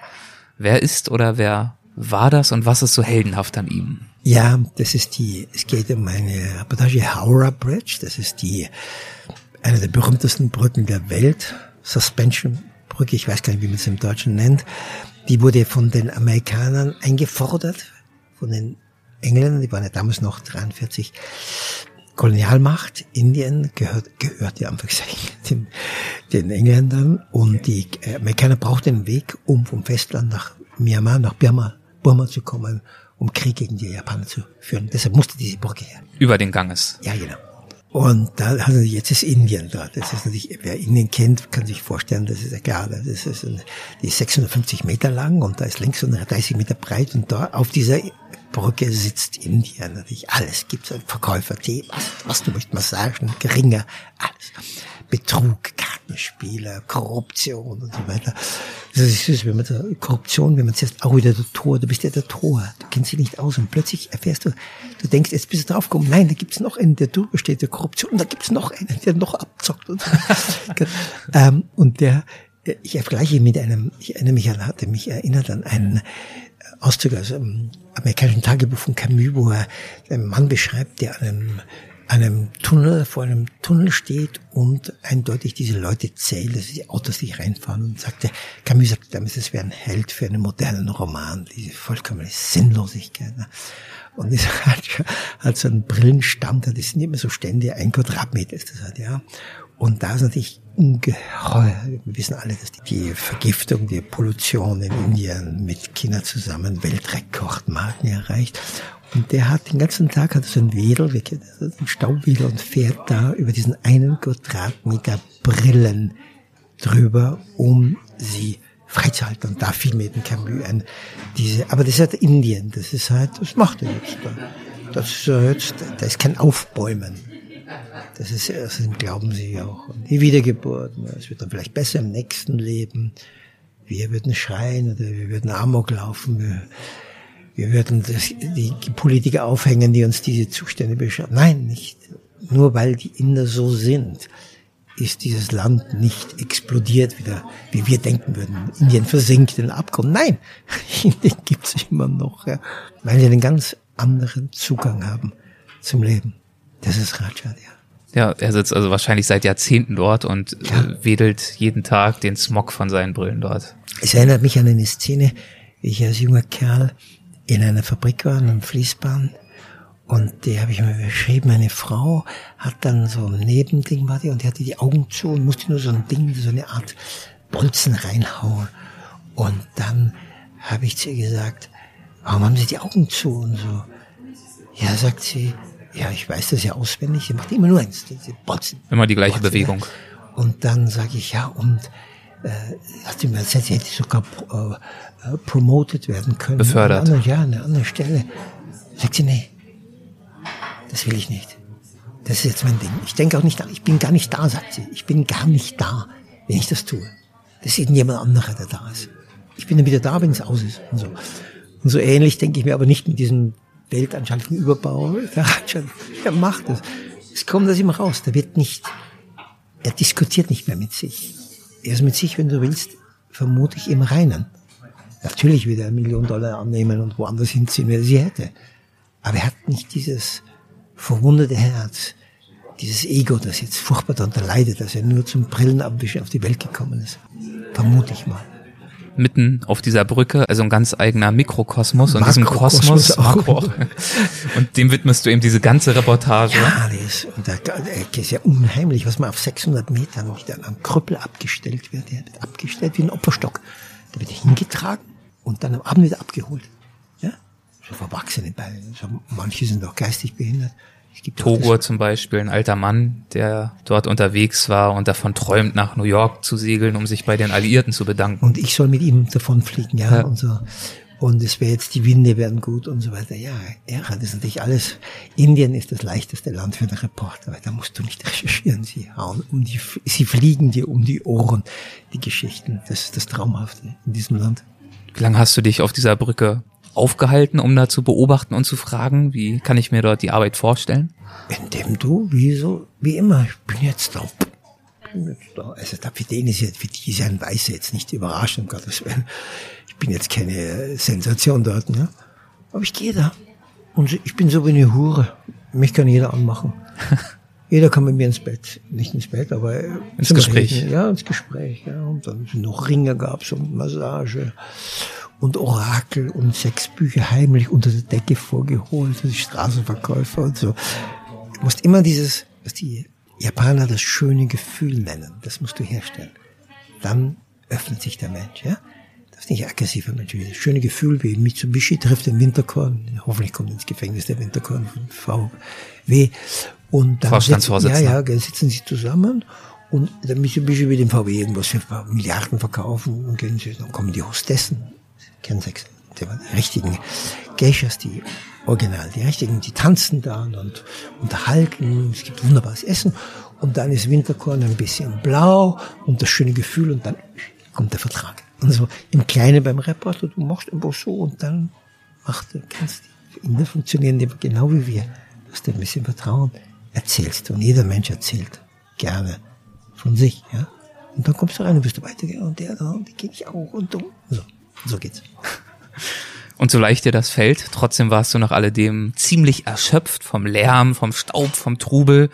Wer ist oder wer war das und was ist so heldenhaft an ihm? Ja, das ist die, es geht um eine Reportage Howrah Bridge, das ist die, eine der berühmtesten Brücken der Welt, Suspension Brücke, ich weiß gar nicht, wie man es im Deutschen nennt. Die wurde von den Amerikanern eingefordert, von den Engländern, die waren ja damals noch 43, Kolonialmacht Indien gehört, gehört ja einfach den, den Engländern und die Amerikaner brauchten einen Weg, um vom Festland nach Myanmar, nach Burma, Burma zu kommen, um Krieg gegen die Japaner zu führen. Deshalb musste diese Brücke her. Über den Ganges. Ja, genau. Und da, also jetzt ist Indien dort. Das ist natürlich, wer Indien kennt, kann sich vorstellen, das ist ja klar, das ist, ein, die ist 650 Meter lang und da ist links 130 Meter breit und da auf dieser Brücke sitzt Indien natürlich alles. Gibt's Verkäufer, Tee, was, was du möchtest, Massagen, Geringer, alles. Betrug, Kartenspiele, Korruption und so weiter. Das ist süß, wenn man da, Korruption, wenn man zuerst, auch wieder der Tor, du bist ja der Tor, du kennst dich nicht aus und plötzlich erfährst du, du denkst, jetzt bist du draufgekommen, nein, da gibt's noch einen, der drüber steht, der Korruption, und da gibt's noch einen, der noch abzockt und ähm, und der, ich vergleiche mit einem, ich erinnere mich an, hatte mich erinnert an einen Auszug aus einem amerikanischen Tagebuch von Camus, wo er einen Mann beschreibt, der einem einem Tunnel, vor einem Tunnel steht und eindeutig diese Leute zählt, dass die Autos sich reinfahren und sagte, Camus sagte damals, es wäre ein Held für einen modernen Roman, diese vollkommene Sinnlosigkeit. Ne? Und es hat, hat so einen Brillenstand, das sind immer so Stände, ein Quadratmeter ist das halt, ja. Und da ist natürlich ungeheuer, wir wissen alle, dass die Vergiftung, die Pollution in Indien mit China zusammen Weltrekordmarken erreicht. Und der hat den ganzen Tag hat so ein Wedel, ein Staubwedel und fährt da über diesen einen Quadratmeter Brillen drüber, um sie freizuhalten. Und da fiel mir den Camus ein. Diese, aber das ist halt Indien, das ist halt, das macht er jetzt da. Das ist jetzt, da ist kein Aufbäumen. Das ist, das glauben sie auch. Und die Wiedergeburt, es wird dann vielleicht besser im nächsten Leben. Wir würden schreien oder wir würden Amok laufen. Wir, wir würden das, die Politiker aufhängen, die uns diese Zustände beschreiben. Nein, nicht. Nur weil die Inder so sind, ist dieses Land nicht explodiert wieder, wie wir denken würden. Indien versinkt in Abgrund. Nein, Indien gibt's immer noch, ja, weil sie einen ganz anderen Zugang haben zum Leben. Das ist Rajat, ja. Ja, er sitzt also wahrscheinlich seit Jahrzehnten dort und ja. Äh, wedelt jeden Tag den Smog von seinen Brillen dort. Es erinnert mich an eine Szene, wie ich als junger Kerl in einer Fabrik war, in einem Fließbahn. Und die habe ich mir beschrieben, meine Frau hat dann so ein Nebending war die und die hatte die Augen zu und musste nur so ein Ding, so eine Art Bolzen reinhauen. Und dann habe ich zu ihr gesagt, warum haben Sie die Augen zu und so? Ja, sagt sie, ja, ich weiß das ja auswendig, sie macht immer nur eins, sie botzen. Immer die gleiche botzen, Bewegung. Und dann sage ich, ja, und äh, hat sie mir erzählt, sie hätte sogar äh, äh, promoted werden können. Befördert. An ja, an einer anderen Stelle. Sagt sie, nee, das will ich nicht. Das ist jetzt mein Ding. Ich denke auch nicht ich bin gar nicht da, sagt sie. Ich bin gar nicht da, wenn ich das tue. Das ist irgendjemand anderer, der da ist. Ich bin dann wieder da, wenn es aus ist und so. Und so ähnlich denke ich mir aber nicht mit diesem weltanschaulichen Überbau. Der hat schon, er macht es. Es kommt aus ihm raus. Der wird nicht, er diskutiert nicht mehr mit sich. Er ist mit sich, wenn du willst, vermutlich im Reinen. Natürlich wird er eine Million Dollar annehmen und woanders hinziehen, wenn er sie hätte. Aber er hat nicht dieses verwundete Herz, dieses Ego, das jetzt furchtbar darunter leidet, dass er nur zum Brillenabwischen auf die Welt gekommen ist. Vermute ich mal mitten auf dieser Brücke, also ein ganz eigener Mikrokosmos und diesem Kosmos Makro, und dem widmest du eben diese ganze Reportage. Ja, das ist, und der, der ist ja unheimlich, was man auf 600 Metern wieder am Krüppel abgestellt wird. Der wird abgestellt wie ein Opferstock. Der wird hingetragen und dann am Abend wieder abgeholt. Ja, so verwachsene Beine. Manche sind auch geistig behindert. Togur zum Beispiel, ein alter Mann, der dort unterwegs war und davon träumt, nach New York zu segeln, um sich bei den Alliierten zu bedanken. Und ich soll mit ihm davon fliegen, ja, ja. und so. Und es wäre jetzt, die Winde werden gut und so weiter. Ja, er hat das natürlich alles. Indien ist das leichteste Land für einen Reporter, weil da musst du nicht recherchieren. Sie hauen um die, sie fliegen dir um die Ohren, die Geschichten. Das ist das Traumhafte in diesem Land. Wie lange hast du dich auf dieser Brücke aufgehalten, um da zu beobachten und zu fragen? Wie kann ich mir dort die Arbeit vorstellen? Indem du, wie so, wie immer, ich bin jetzt da. Bin jetzt da. Also da für den ist jetzt, für die ist ein Weißer jetzt nicht überraschend, um Gottes Willen. Ich bin jetzt keine Sensation dort, ne? Aber ich gehe da. Und ich bin so wie eine Hure. Mich kann jeder anmachen. Jeder kann mit mir ins Bett, nicht ins Bett, aber ins Gespräch. Reden. Ja, ins Gespräch. Ja. Und dann noch Ringe gab's und Massage und Orakel und sechs Bücher heimlich unter der Decke vorgeholt, die Straßenverkäufer und so. Du musst immer dieses, was die Japaner das schöne Gefühl nennen, das musst du herstellen. Dann öffnet sich der Mensch, ja? Das ist nicht aggressiver Mensch. Das schöne Gefühl, wie Mitsubishi trifft den Winterkorn. Hoffentlich kommt ins Gefängnis der Winterkorn von VW. Und dann sitzen, ja, ja, dann sitzen sie zusammen und der Mitsubishi will dem VW irgendwas für ein paar Milliarden verkaufen und gehen sie, dann kommen die Hostessen Kensex, die richtigen Geishas, die Original, die richtigen, die tanzen dann und unterhalten, es gibt wunderbares Essen und dann ist Winterkorn ein bisschen blau und das schöne Gefühl und dann kommt der Vertrag. Und so im Kleinen beim Reporter, du machst einfach so und dann macht du, kannst die Inder funktionieren die genau wie wir. Du hast ein bisschen Vertrauen, erzählst und jeder Mensch erzählt gerne von sich, ja. Und dann kommst du rein und bist du weitergegangen und der und die gebe ich auch und du. So. So geht's. Und so leicht dir das fällt, trotzdem warst du nach alledem ziemlich erschöpft vom Lärm, vom Staub, vom Trubel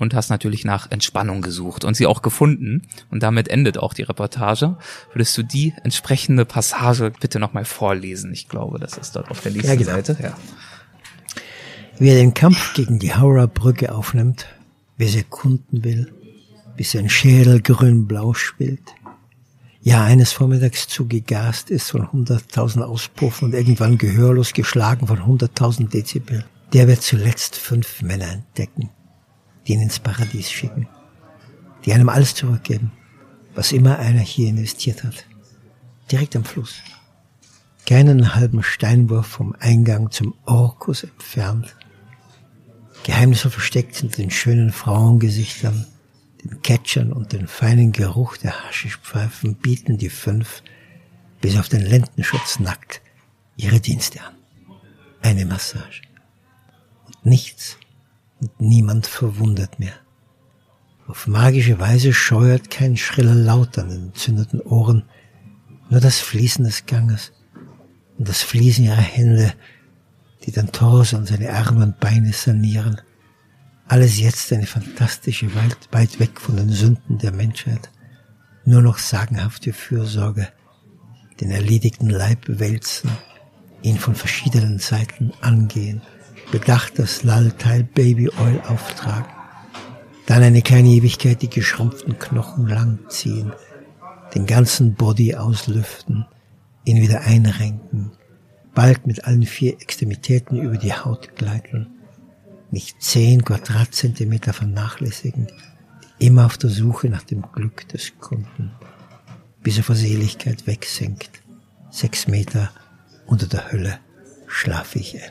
und hast natürlich nach Entspannung gesucht und sie auch gefunden. Und damit endet auch die Reportage. Würdest du die entsprechende Passage bitte nochmal vorlesen? Ich glaube, das ist dort auf der nächsten ja, genau. Seite. Ja. Wer den Kampf gegen die Haurer-Brücke aufnimmt, wer sie erkunden will, bis sein Schädel grün-blau spielt, ja eines Vormittags zugegast ist von 100.000 Auspuffen und irgendwann gehörlos geschlagen von 100.000 Dezibel, der wird zuletzt fünf Männer entdecken, die ihn ins Paradies schicken, die einem alles zurückgeben, was immer einer hier investiert hat, direkt am Fluss, keinen halben Steinwurf vom Eingang zum Orkus entfernt, Geheimnisse versteckt hinter den schönen Frauengesichtern, den Catchern und den feinen Geruch der Haschischpfeifen bieten die fünf, bis auf den Lendenschutz nackt, ihre Dienste an. Eine Massage. Und nichts und niemand verwundert mehr. Auf magische Weise scheuert kein schriller Laut an den entzündeten Ohren, nur das Fließen des Ganges und das Fließen ihrer Hände, die den Torso und seine Arme und Beine sanieren alles jetzt eine fantastische Welt, weit weg von den Sünden der Menschheit. Nur noch sagenhafte Fürsorge, den erledigten Leib wälzen, ihn von verschiedenen Seiten angehen, bedacht das Lallteil Baby Oil auftragen, dann eine kleine Ewigkeit die geschrumpften Knochen langziehen, den ganzen Body auslüften, ihn wieder einrenken, bald mit allen vier Extremitäten über die Haut gleiten, nicht zehn Quadratzentimeter vernachlässigen, immer auf der Suche nach dem Glück des Kunden, bis er vor Seligkeit wegsinkt. Sechs Meter unter der Hölle schlafe ich ein.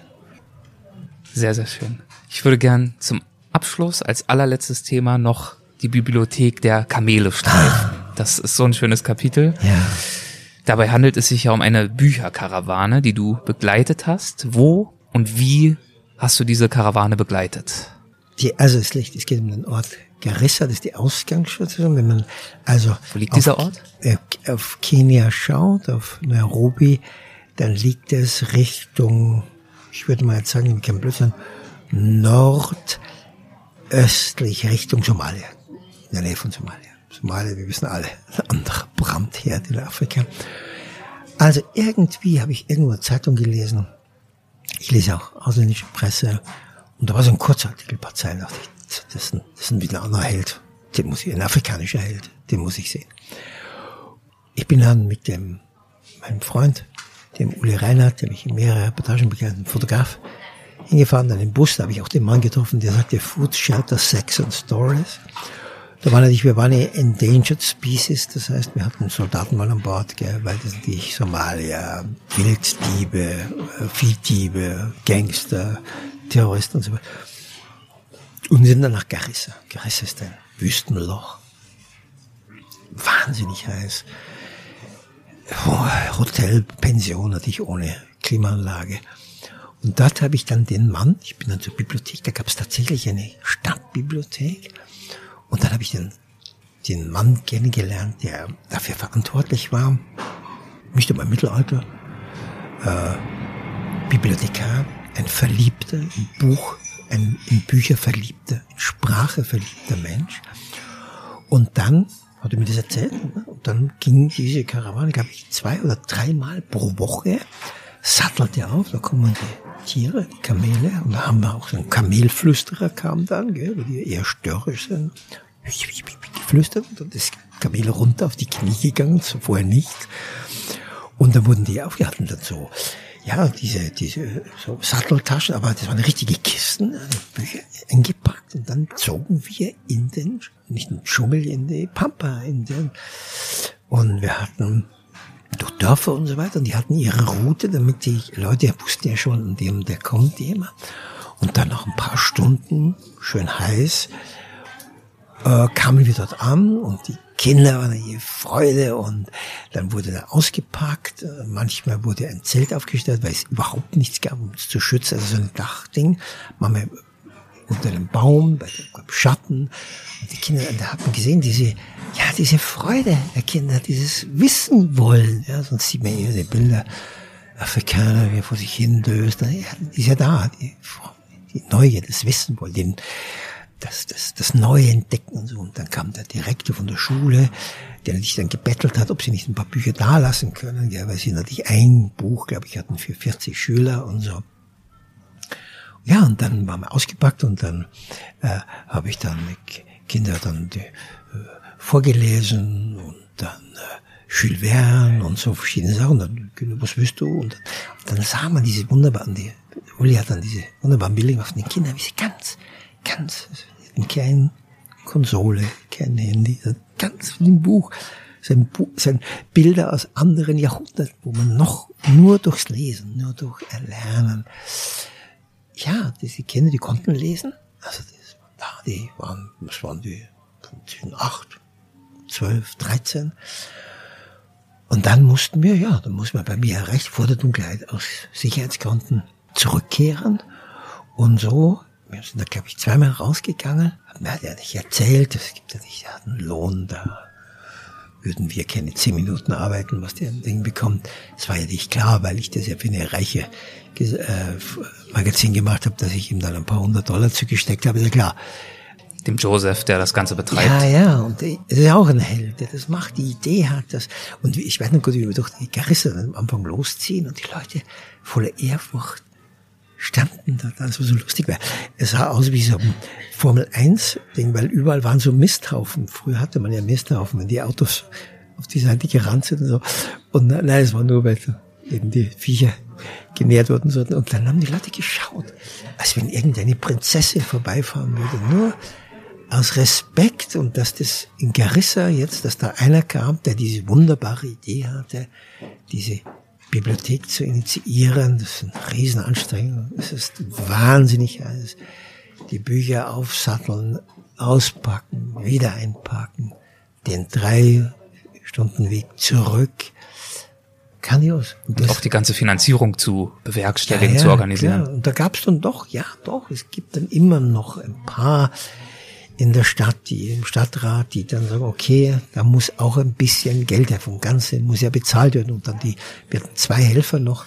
Sehr, sehr schön. Ich würde gern zum Abschluss als allerletztes Thema noch die Bibliothek der Kamele streifen. Ah. Das ist so ein schönes Kapitel. Ja. Dabei handelt es sich ja um eine Bücherkarawane, die du begleitet hast. Wo und wie hast du diese Karawane begleitet? Die, also es, liegt, es geht um den Ort Garissa, das ist die Ausgangsstation. Wenn man also Wo liegt dieser Ort? Äh, auf Kenia schaut, auf Nairobi, dann liegt es Richtung, ich würde mal jetzt sagen, ich kann Blödsinn, nordöstlich Richtung Somalia, in der Nähe von Somalia. Somalia, wir wissen alle, ein anderer Brandherd in Afrika. Also irgendwie habe ich irgendwo eine Zeitung gelesen, ich lese auch ausländische Presse, und da war so ein Kurzartikel, ein paar Zeilen, dachte ich, das ist ein, das ist ein anderer Held, den muss ich, ein afrikanischer Held, den muss ich sehen. Ich bin dann mit dem, meinem Freund, dem Uli Reinhardt, der mich in mehrere Reportagen begleitet, Fotograf, hingefahren, dann im Bus, da habe ich auch den Mann getroffen, der sagte Food Shelter, Sex and Stories. Da war natürlich, wir waren eine Endangered Species, das heißt, wir hatten Soldaten mal an Bord, gell, weil das natürlich Somalia, Wilddiebe, äh, Viehdiebe, Gangster, Terroristen und so weiter. Und sind dann nach Garissa. Garissa ist ein Wüstenloch. Wahnsinnig heiß. Hotel, Pension natürlich ohne Klimaanlage. Und dort habe ich dann den Mann, ich bin dann zur Bibliothek, da gab es tatsächlich eine Stadtbibliothek. Und dann habe ich den, den Mann kennengelernt, der dafür verantwortlich war, nicht im Mittelalter, äh, Bibliothekar, ein Verliebter im Buch, ein in Bücher verliebter, in Sprache verliebter Mensch. Und dann hat er mir das erzählt. Ne? Und dann ging diese Karawane, glaube ich, zwei oder dreimal pro Woche, sattelte auf, da kommen die Tiere, die Kamele, und da haben wir auch so einen Kamelflüsterer kam dann, gell, die eher störrisch sind, geflüstert, und dann ist Kamel runter auf die Knie gegangen, vorher nicht. Und dann wurden die aufgehalten dann so ja, diese, diese so Satteltaschen, aber das waren richtige Kisten, Bücher eingepackt. Und dann zogen wir in den, nicht in den Dschungel, in die Pampa, in den, und wir hatten durch Dörfer und so weiter und die hatten ihre Route, damit die Leute wussten ja schon, dem, der kommt jemand. Und dann nach ein paar Stunden, schön heiß, äh, kamen wir dort an und die Kinder waren eine Freude und dann wurde da ausgepackt. Manchmal wurde ein Zelt aufgestellt, weil es überhaupt nichts gab, um uns zu schützen. Also so ein Dachding. Manchmal unter einem Baum, bei dem Schatten. Und die Kinder, da hat man gesehen, diese, ja, diese Freude der Kinder, dieses Wissen wollen. Ja, sonst sieht man hier die Bilder Afrikaner, wie er vor sich hin döst. Die ist ja da, die, die Neugier, das Wissen wollen, den, das, das, das Neue entdecken und so. Und dann kam der Direktor von der Schule, der sich dann gebettelt hat, ob sie nicht ein paar Bücher da lassen können, ja, weil sie natürlich ein Buch, glaube ich, hatten für 40 Schüler und so. Ja, und dann waren wir ausgepackt und dann äh, habe ich dann mit Kindern dann die, äh, vorgelesen und dann äh, Jules Verne und so verschiedene Sachen. Dann, was willst du? Und dann, dann sah man diese wunderbaren, die, Uli hat dann diese wunderbaren Bilder gemacht von den Kindern, wie sie ganz ganz, kein Konsole, kein Handy, ganz im Buch. Sein, Buch, sein Bilder aus anderen Jahrhunderten, wo man noch nur durchs Lesen, nur durch Erlernen. Ja, diese Kinder, die konnten lesen. Also das, ja, die waren, was waren die? Zwischen acht, zwölf, dreizehn. Und dann mussten wir, ja, dann mussten wir bei mir recht vor der Dunkelheit aus Sicherheitsgründen zurückkehren. Und so wir sind da, glaube ich, zweimal rausgegangen. Mir hat er nicht erzählt, es gibt ja nicht, er hat einen Lohn, da würden wir keine zehn Minuten arbeiten, was der Ding bekommt. Das war ja nicht klar, weil ich das ja für eine reiche äh, Magazin gemacht habe, dass ich ihm dann ein paar hundert Dollar zugesteckt habe, ist ja klar. Dem Joseph, der das Ganze betreibt. Ja, ja, und es ist ja auch ein Held, der das macht, die Idee hat das. Und ich weiß noch gut, wie wir durch die Garisse am Anfang losziehen und die Leute voller Ehrfurcht standen da, das war so lustig, weil es sah aus wie so ein Formel 1 Ding, weil überall waren so Misthaufen. Früher hatte man ja Misthaufen, wenn die Autos auf die Seite gerannt sind und so. Und nein, es war nur, weil eben die Viecher genährt wurden sollten. Und dann haben die Leute geschaut, als wenn irgendeine Prinzessin vorbeifahren würde. Nur aus Respekt und dass das in Garissa jetzt, dass da einer kam, der diese wunderbare Idee hatte, diese Bibliothek zu initiieren, das ist eine Riesenanstrengung. Es ist wahnsinnig alles. Die Bücher aufsatteln, auspacken, wieder einpacken, den drei Stunden Weg zurück. Grandios. Und, und auch die ganze Finanzierung zu bewerkstelligen, ja, ja, zu organisieren. Klar. Und da gab es dann doch, ja doch, es gibt dann immer noch ein paar in der Stadt, die im Stadtrat, die dann sagen, okay, da muss auch ein bisschen Geld her vom Ganzen, muss ja bezahlt werden und dann die werden zwei Helfer noch.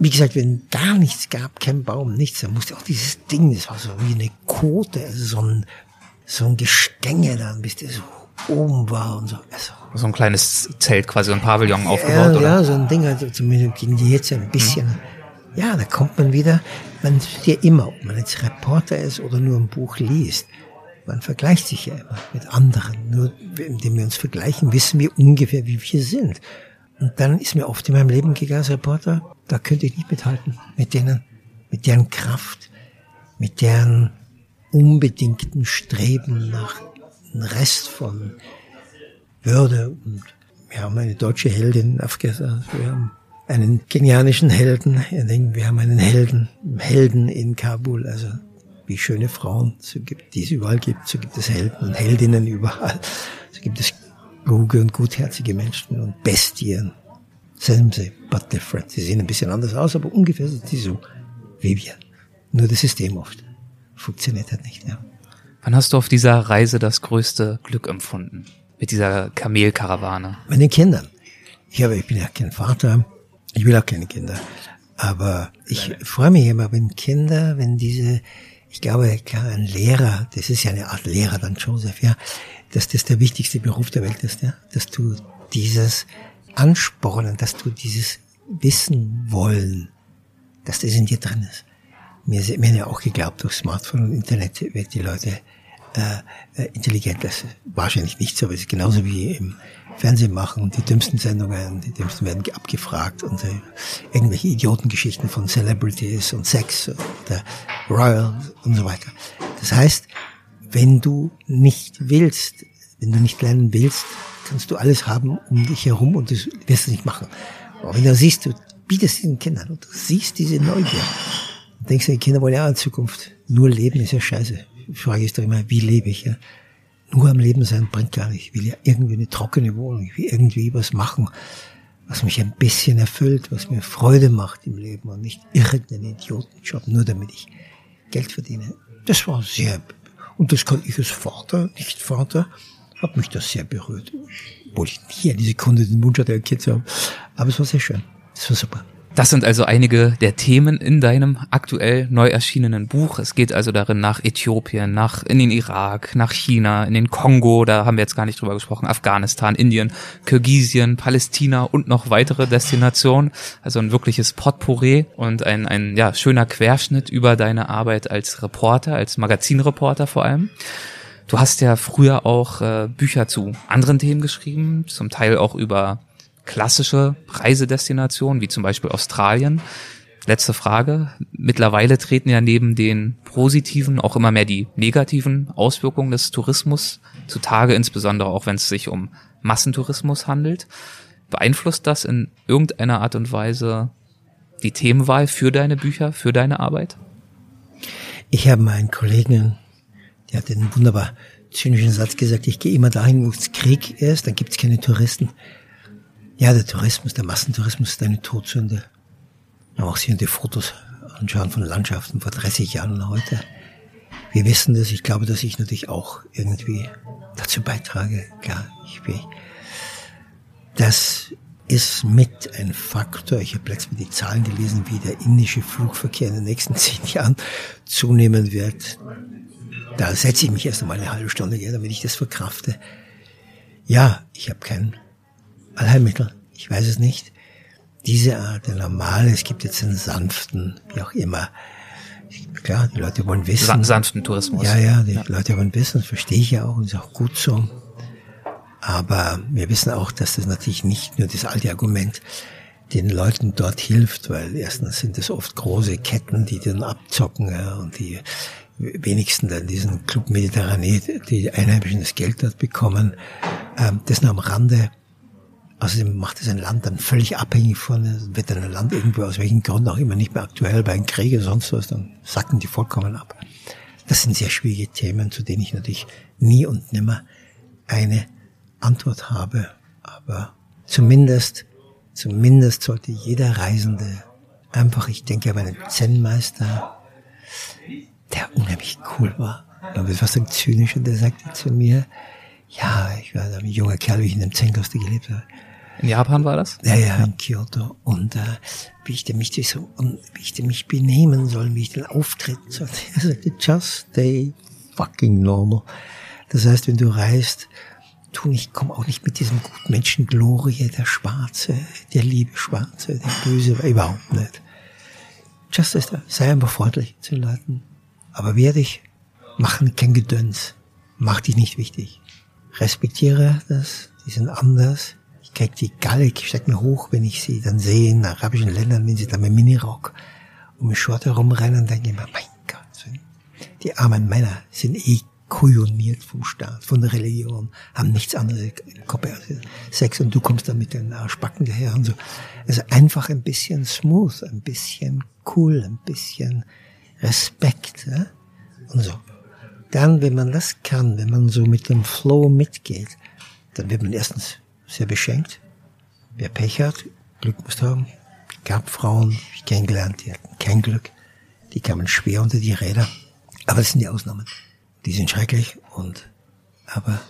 Wie gesagt, wenn gar nichts gab, kein Baum, nichts, dann musste auch dieses Ding, das war so wie eine Kote, also so ein, so ein Gestänge dann, bis der so oben war und so. Also, so ein kleines Zelt, quasi ein Pavillon aufgebaut, ja, oder? Ja, so ein Ding, also zumindest gegen die Hitze ein bisschen. Mhm. Ja, da kommt man wieder, man ist ja immer, ob man jetzt Reporter ist oder nur ein Buch liest man vergleicht sich ja immer mit anderen. Nur indem wir uns vergleichen, wissen wir ungefähr, wie wir sind. Und dann ist mir oft in meinem Leben gegangen als Reporter, da könnte ich nicht mithalten. Mit denen, mit deren Kraft, mit deren unbedingten Streben nach einem Rest von Würde. Und wir haben eine deutsche Heldin, Afghanistan, wir haben einen kenianischen Helden, wir haben einen Helden, Helden in Kabul, also wie schöne Frauen, so gibt, die es überall gibt, so gibt es Helden und Heldinnen überall. So gibt es kluge und gutherzige Menschen und Bestien. Same, but different. Sie sehen ein bisschen anders aus, aber ungefähr sind sie so wie wir. Nur das System oft funktioniert halt nicht, ja. Wann hast du auf dieser Reise das größte Glück empfunden? Mit dieser Kamelkarawane? Mit den Kindern. Ich, habe, ich bin ja kein Vater. Ich will auch keine Kinder. Aber ich freue mich immer, wenn Kinder, wenn diese ich glaube, ein Lehrer, das ist ja eine Art Lehrer dann, Joseph, ja, dass das der wichtigste Beruf der Welt ist, ja, dass du dieses Anspornen, dass du dieses Wissen wollen, dass das in dir drin ist. Mir, mir haben ja auch geglaubt, durch Smartphone und Internet wird die Leute äh, äh intelligent. Das wahrscheinlich nicht so, aber es ist genauso wie im Fernsehen machen und die dümmsten Sendungen, die dümmsten werden abgefragt und äh, irgendwelche Idiotengeschichten von Celebrities und Sex und äh, Royal und so weiter. Das heißt, wenn du nicht willst, wenn du nicht lernen willst, kannst du alles haben um dich herum und das wirst du nicht machen. Aber wenn du siehst, du bietest diesen Kindern und du siehst diese Neugier, denkst du, die Kinder wollen ja in Zukunft nur leben, ist ja scheiße. Frage ist doch immer, wie lebe ich? Ja? nur am Leben sein bringt gar nicht. Ich will ja irgendwie eine trockene Wohnung, ich will irgendwie was machen, was mich ein bisschen erfüllt, was mir Freude macht im Leben und nicht irgendeinen Idiotenjob, nur damit ich Geld verdiene. Das war sehr, und das kann ich als Vater, nicht Vater, hat mich das sehr berührt. Obwohl ich nie eine Sekunde den Wunsch hatte, ein Kind zu haben. Aber es war sehr schön. Es war super. Das sind also einige der Themen in deinem aktuell neu erschienenen Buch. Es geht also darin nach Äthiopien, nach in den Irak, nach China, in den Kongo, da haben wir jetzt gar nicht drüber gesprochen, Afghanistan, Indien, Kirgisien, Palästina und noch weitere Destinationen. Also ein wirkliches Potpourri und ein, ein ja, schöner Querschnitt über deine Arbeit als Reporter, als Magazinreporter vor allem. Du hast ja früher auch äh, Bücher zu anderen Themen geschrieben, zum Teil auch über klassische Reisedestinationen, wie zum Beispiel Australien. Letzte Frage. Mittlerweile treten ja neben den positiven auch immer mehr die negativen Auswirkungen des Tourismus zutage, insbesondere auch wenn es sich um Massentourismus handelt. Beeinflusst das in irgendeiner Art und Weise die Themenwahl für deine Bücher, für deine Arbeit? Ich habe meinen Kollegen, der hat den wunderbar zynischen Satz gesagt, ich gehe immer dahin, wo es Krieg ist, dann gibt es keine Touristen. Ja, der Tourismus, der Massentourismus ist eine Todsünde. Auch Sie die Fotos anschauen von Landschaften vor 30 Jahren und heute. Wir wissen das. Ich glaube, dass ich natürlich auch irgendwie dazu beitrage. Klar, ich will. Das ist mit ein Faktor. Ich habe letztens die Zahlen gelesen, wie der indische Flugverkehr in den nächsten zehn Jahren zunehmen wird. Da setze ich mich erst einmal eine halbe Stunde her, damit ich das verkrafte. Ja, ich habe kein Allheilmittel, ich weiß es nicht. Diese Art, der normale, es gibt jetzt einen sanften, wie auch immer. Klar, die Leute wollen wissen. sanften Tourismus. Ja, ja, die ja. Leute wollen wissen, das verstehe ich ja auch und ist auch gut so. Aber wir wissen auch, dass das natürlich nicht nur das alte Argument den Leuten dort hilft, weil erstens sind es oft große Ketten, die dann abzocken ja, und die wenigsten dann diesen Club Mediterranee, die Einheimischen das Geld dort bekommen. Ähm, das nur am Rande. Außerdem macht es ein Land dann völlig abhängig von, wird dann ein Land irgendwo aus welchen Gründen auch immer nicht mehr aktuell bei einem Krieg oder sonst was, dann sacken die vollkommen ab. Das sind sehr schwierige Themen, zu denen ich natürlich nie und nimmer eine Antwort habe. Aber zumindest, zumindest sollte jeder Reisende einfach, ich denke an einen Zen-Meister, der unheimlich cool war. Aber es war so zynisch und der sagte zu mir, ja, ich war ein junger Kerl, wie ich in einem Zen-Kloster gelebt habe. In Japan war das? Ja, ja, in Kyoto. Und äh, wie ich mich so, und wie ich mich benehmen soll, wie ich denn auftreten soll. Just stay fucking normal. Das heißt, wenn du reist, tu nicht, komm auch nicht mit diesem Gutmenschen Glorie, der Schwarze, der liebe Schwarze, der Böse, überhaupt nicht. Just as sei einfach freundlich zu den Leuten. Aber werde dich, machen kein Gedöns. Mach dich nicht wichtig. Respektiere das, die sind anders. Krieg die Galle, ich steig mir hoch, wenn ich sie dann sehe in arabischen Ländern, wenn sie da mit Minirock um den Short herumrennen, denke ich mir, mein Gott, die armen Männer sind eh kujoniert vom Staat, von der Religion, haben nichts anderes im Kopf als Sex und du kommst dann mit den Arschbacken daher und so. Also einfach ein bisschen smooth, ein bisschen cool, ein bisschen Respekt ja? und so. Dann, wenn man das kann, wenn man so mit dem Flow mitgeht, dann wird man erstens sehr beschenkt. Wer Pech hat, Glück muss haben. Gab Frauen, die ich kennengelernt, die hatten kein Glück. Die kamen schwer unter die Räder. Aber das sind die Ausnahmen. Die sind schrecklich und, aber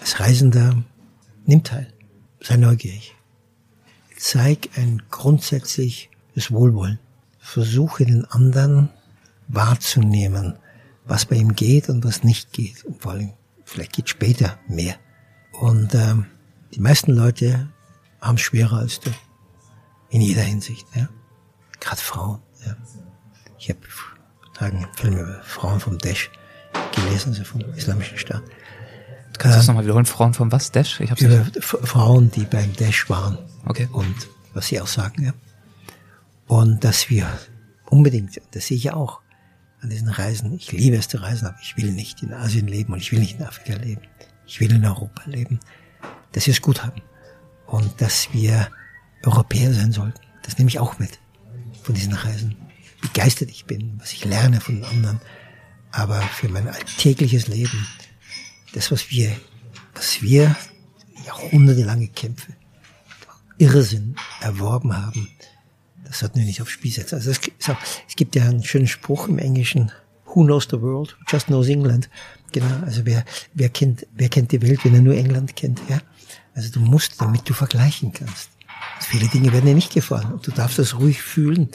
als Reisender, nimm teil. Sei neugierig. Zeig ein grundsätzliches Wohlwollen. Versuche den anderen wahrzunehmen, was bei ihm geht und was nicht geht. Und vor allem, vielleicht geht später mehr. Und ähm, die meisten Leute haben es schwerer als du. In jeder Hinsicht. Ja. Gerade Frauen. Ja. Ich habe Tagen Filme über Frauen vom Dash gelesen, also vom Islamischen Staat. Kannst du das nochmal wiederholen? Frauen vom was? Dash? Ich hab's über nicht. Frauen, die beim Dash waren. Okay. Und was sie auch sagen, ja. Und dass wir unbedingt, das sehe ich ja auch, an diesen Reisen. Ich liebe es zu reisen, aber ich will nicht in Asien leben und ich will nicht in Afrika leben. Ich will in Europa leben. Dass wir es gut haben. Und dass wir Europäer sein sollten. Das nehme ich auch mit von diesen Reisen. Begeistert ich bin, was ich lerne von den anderen. Aber für mein alltägliches Leben, das, was wir, was wir jahrhundertelange Kämpfe, Irrsinn erworben haben, das sollten wir nicht aufs Spiel setzen. Also es, es gibt ja einen schönen Spruch im Englischen, Who knows the world? Just knows England. Genau, also wer, wer kennt, wer kennt die Welt, wenn er nur England kennt, ja? Also du musst, damit du vergleichen kannst. Also viele Dinge werden dir nicht gefallen und du darfst das ruhig fühlen.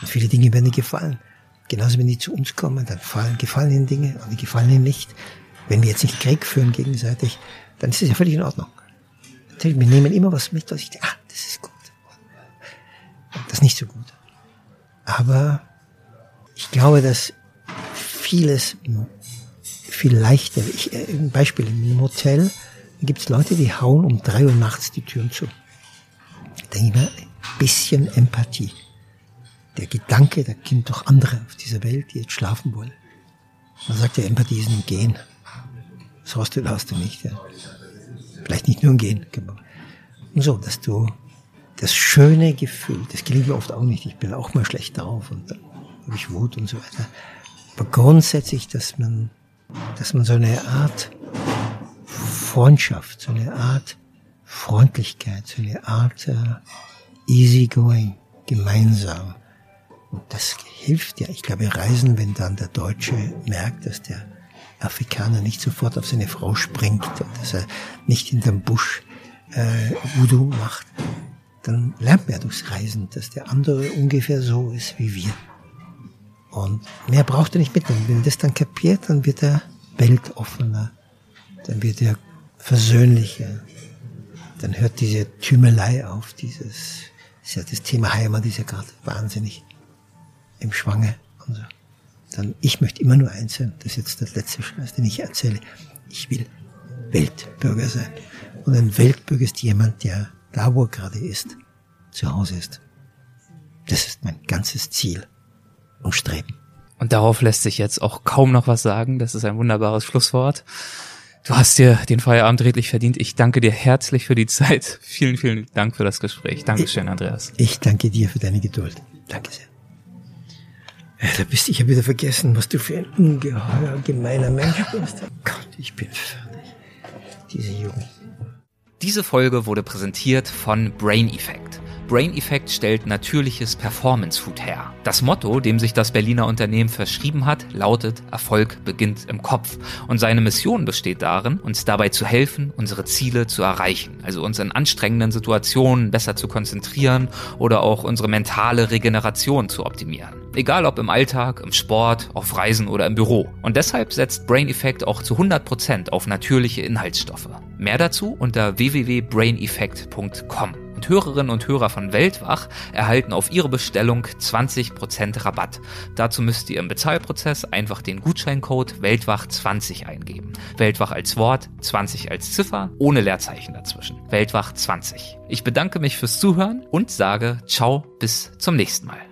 Und viele Dinge werden dir gefallen. Genauso wenn die zu uns kommen, dann fallen, gefallen ihnen Dinge und die gefallen ihnen nicht. Wenn wir jetzt nicht Krieg führen gegenseitig, dann ist das ja völlig in Ordnung. Natürlich, wir nehmen immer was mit, was ich denke, ah, das ist gut das ist nicht so gut. Aber ich glaube, dass vieles viel leichter, ich, äh, ein Beispiel, im Hotel gibt es Leute, die hauen um drei Uhr nachts die Türen zu. Da mir, ein bisschen Empathie. Der Gedanke, da gibt doch andere auf dieser Welt, die jetzt schlafen wollen. Man sagt ja, Empathie ist ein Gen. Das hast du, hast du nicht. Ja. Vielleicht nicht nur ein Gen. Und so, dass du das schöne Gefühl, das gelingt mir oft auch nicht. Ich bin auch mal schlecht drauf und dann habe ich Wut und so weiter. Aber grundsätzlich, dass man, dass man so eine Art Freundschaft, so eine Art Freundlichkeit, so eine Art äh, easygoing, gemeinsam. Und das hilft ja. Ich glaube, Reisen, wenn dann der Deutsche merkt, dass der Afrikaner nicht sofort auf seine Frau springt und dass er nicht hinterm Busch äh, Voodoo macht, dann lernt man ja durchs Reisen, dass der andere ungefähr so ist wie wir. Und mehr braucht er nicht mitnehmen. Wenn das dann kapiert, dann wird er weltoffener, dann wird er versöhnlicher, dann hört diese Tümelei auf, dieses, ist ja das Thema Heimat ist ja gerade wahnsinnig im Schwange und so. Dann, ich möchte immer nur eins sein, das ist jetzt der letzte Scheiß, den ich erzähle. Ich will Weltbürger sein. Und ein Weltbürger ist jemand, der da, wo er gerade ist, zu Hause ist. Das ist mein ganzes Ziel und Streben. Und darauf lässt sich jetzt auch kaum noch was sagen. Das ist ein wunderbares Schlusswort. Du hast dir den Feierabend redlich verdient. Ich danke dir herzlich für die Zeit. Vielen, vielen Dank für das Gespräch. Dankeschön, Andreas. Ich danke dir für deine Geduld. Danke sehr. Ja, da bist ich habe wieder vergessen, was du für ein ungeheuer gemeiner Mensch bist. Gott, ich bin fertig. Diese Jugend. Diese Folge wurde präsentiert von Brain Effect. Brain Effect stellt natürliches Performance Food her. Das Motto, dem sich das Berliner Unternehmen verschrieben hat, lautet Erfolg beginnt im Kopf. Und seine Mission besteht darin, uns dabei zu helfen, unsere Ziele zu erreichen. Also uns in anstrengenden Situationen besser zu konzentrieren oder auch unsere mentale Regeneration zu optimieren. Egal ob im Alltag, im Sport, auf Reisen oder im Büro. Und deshalb setzt Brain Effect auch zu 100% auf natürliche Inhaltsstoffe. Mehr dazu unter www.braineffect.com. Und Hörerinnen und Hörer von Weltwach erhalten auf ihre Bestellung 20% Rabatt. Dazu müsst ihr im Bezahlprozess einfach den Gutscheincode Weltwach20 eingeben. Weltwach als Wort, 20 als Ziffer, ohne Leerzeichen dazwischen. Weltwach 20. Ich bedanke mich fürs Zuhören und sage ciao bis zum nächsten Mal.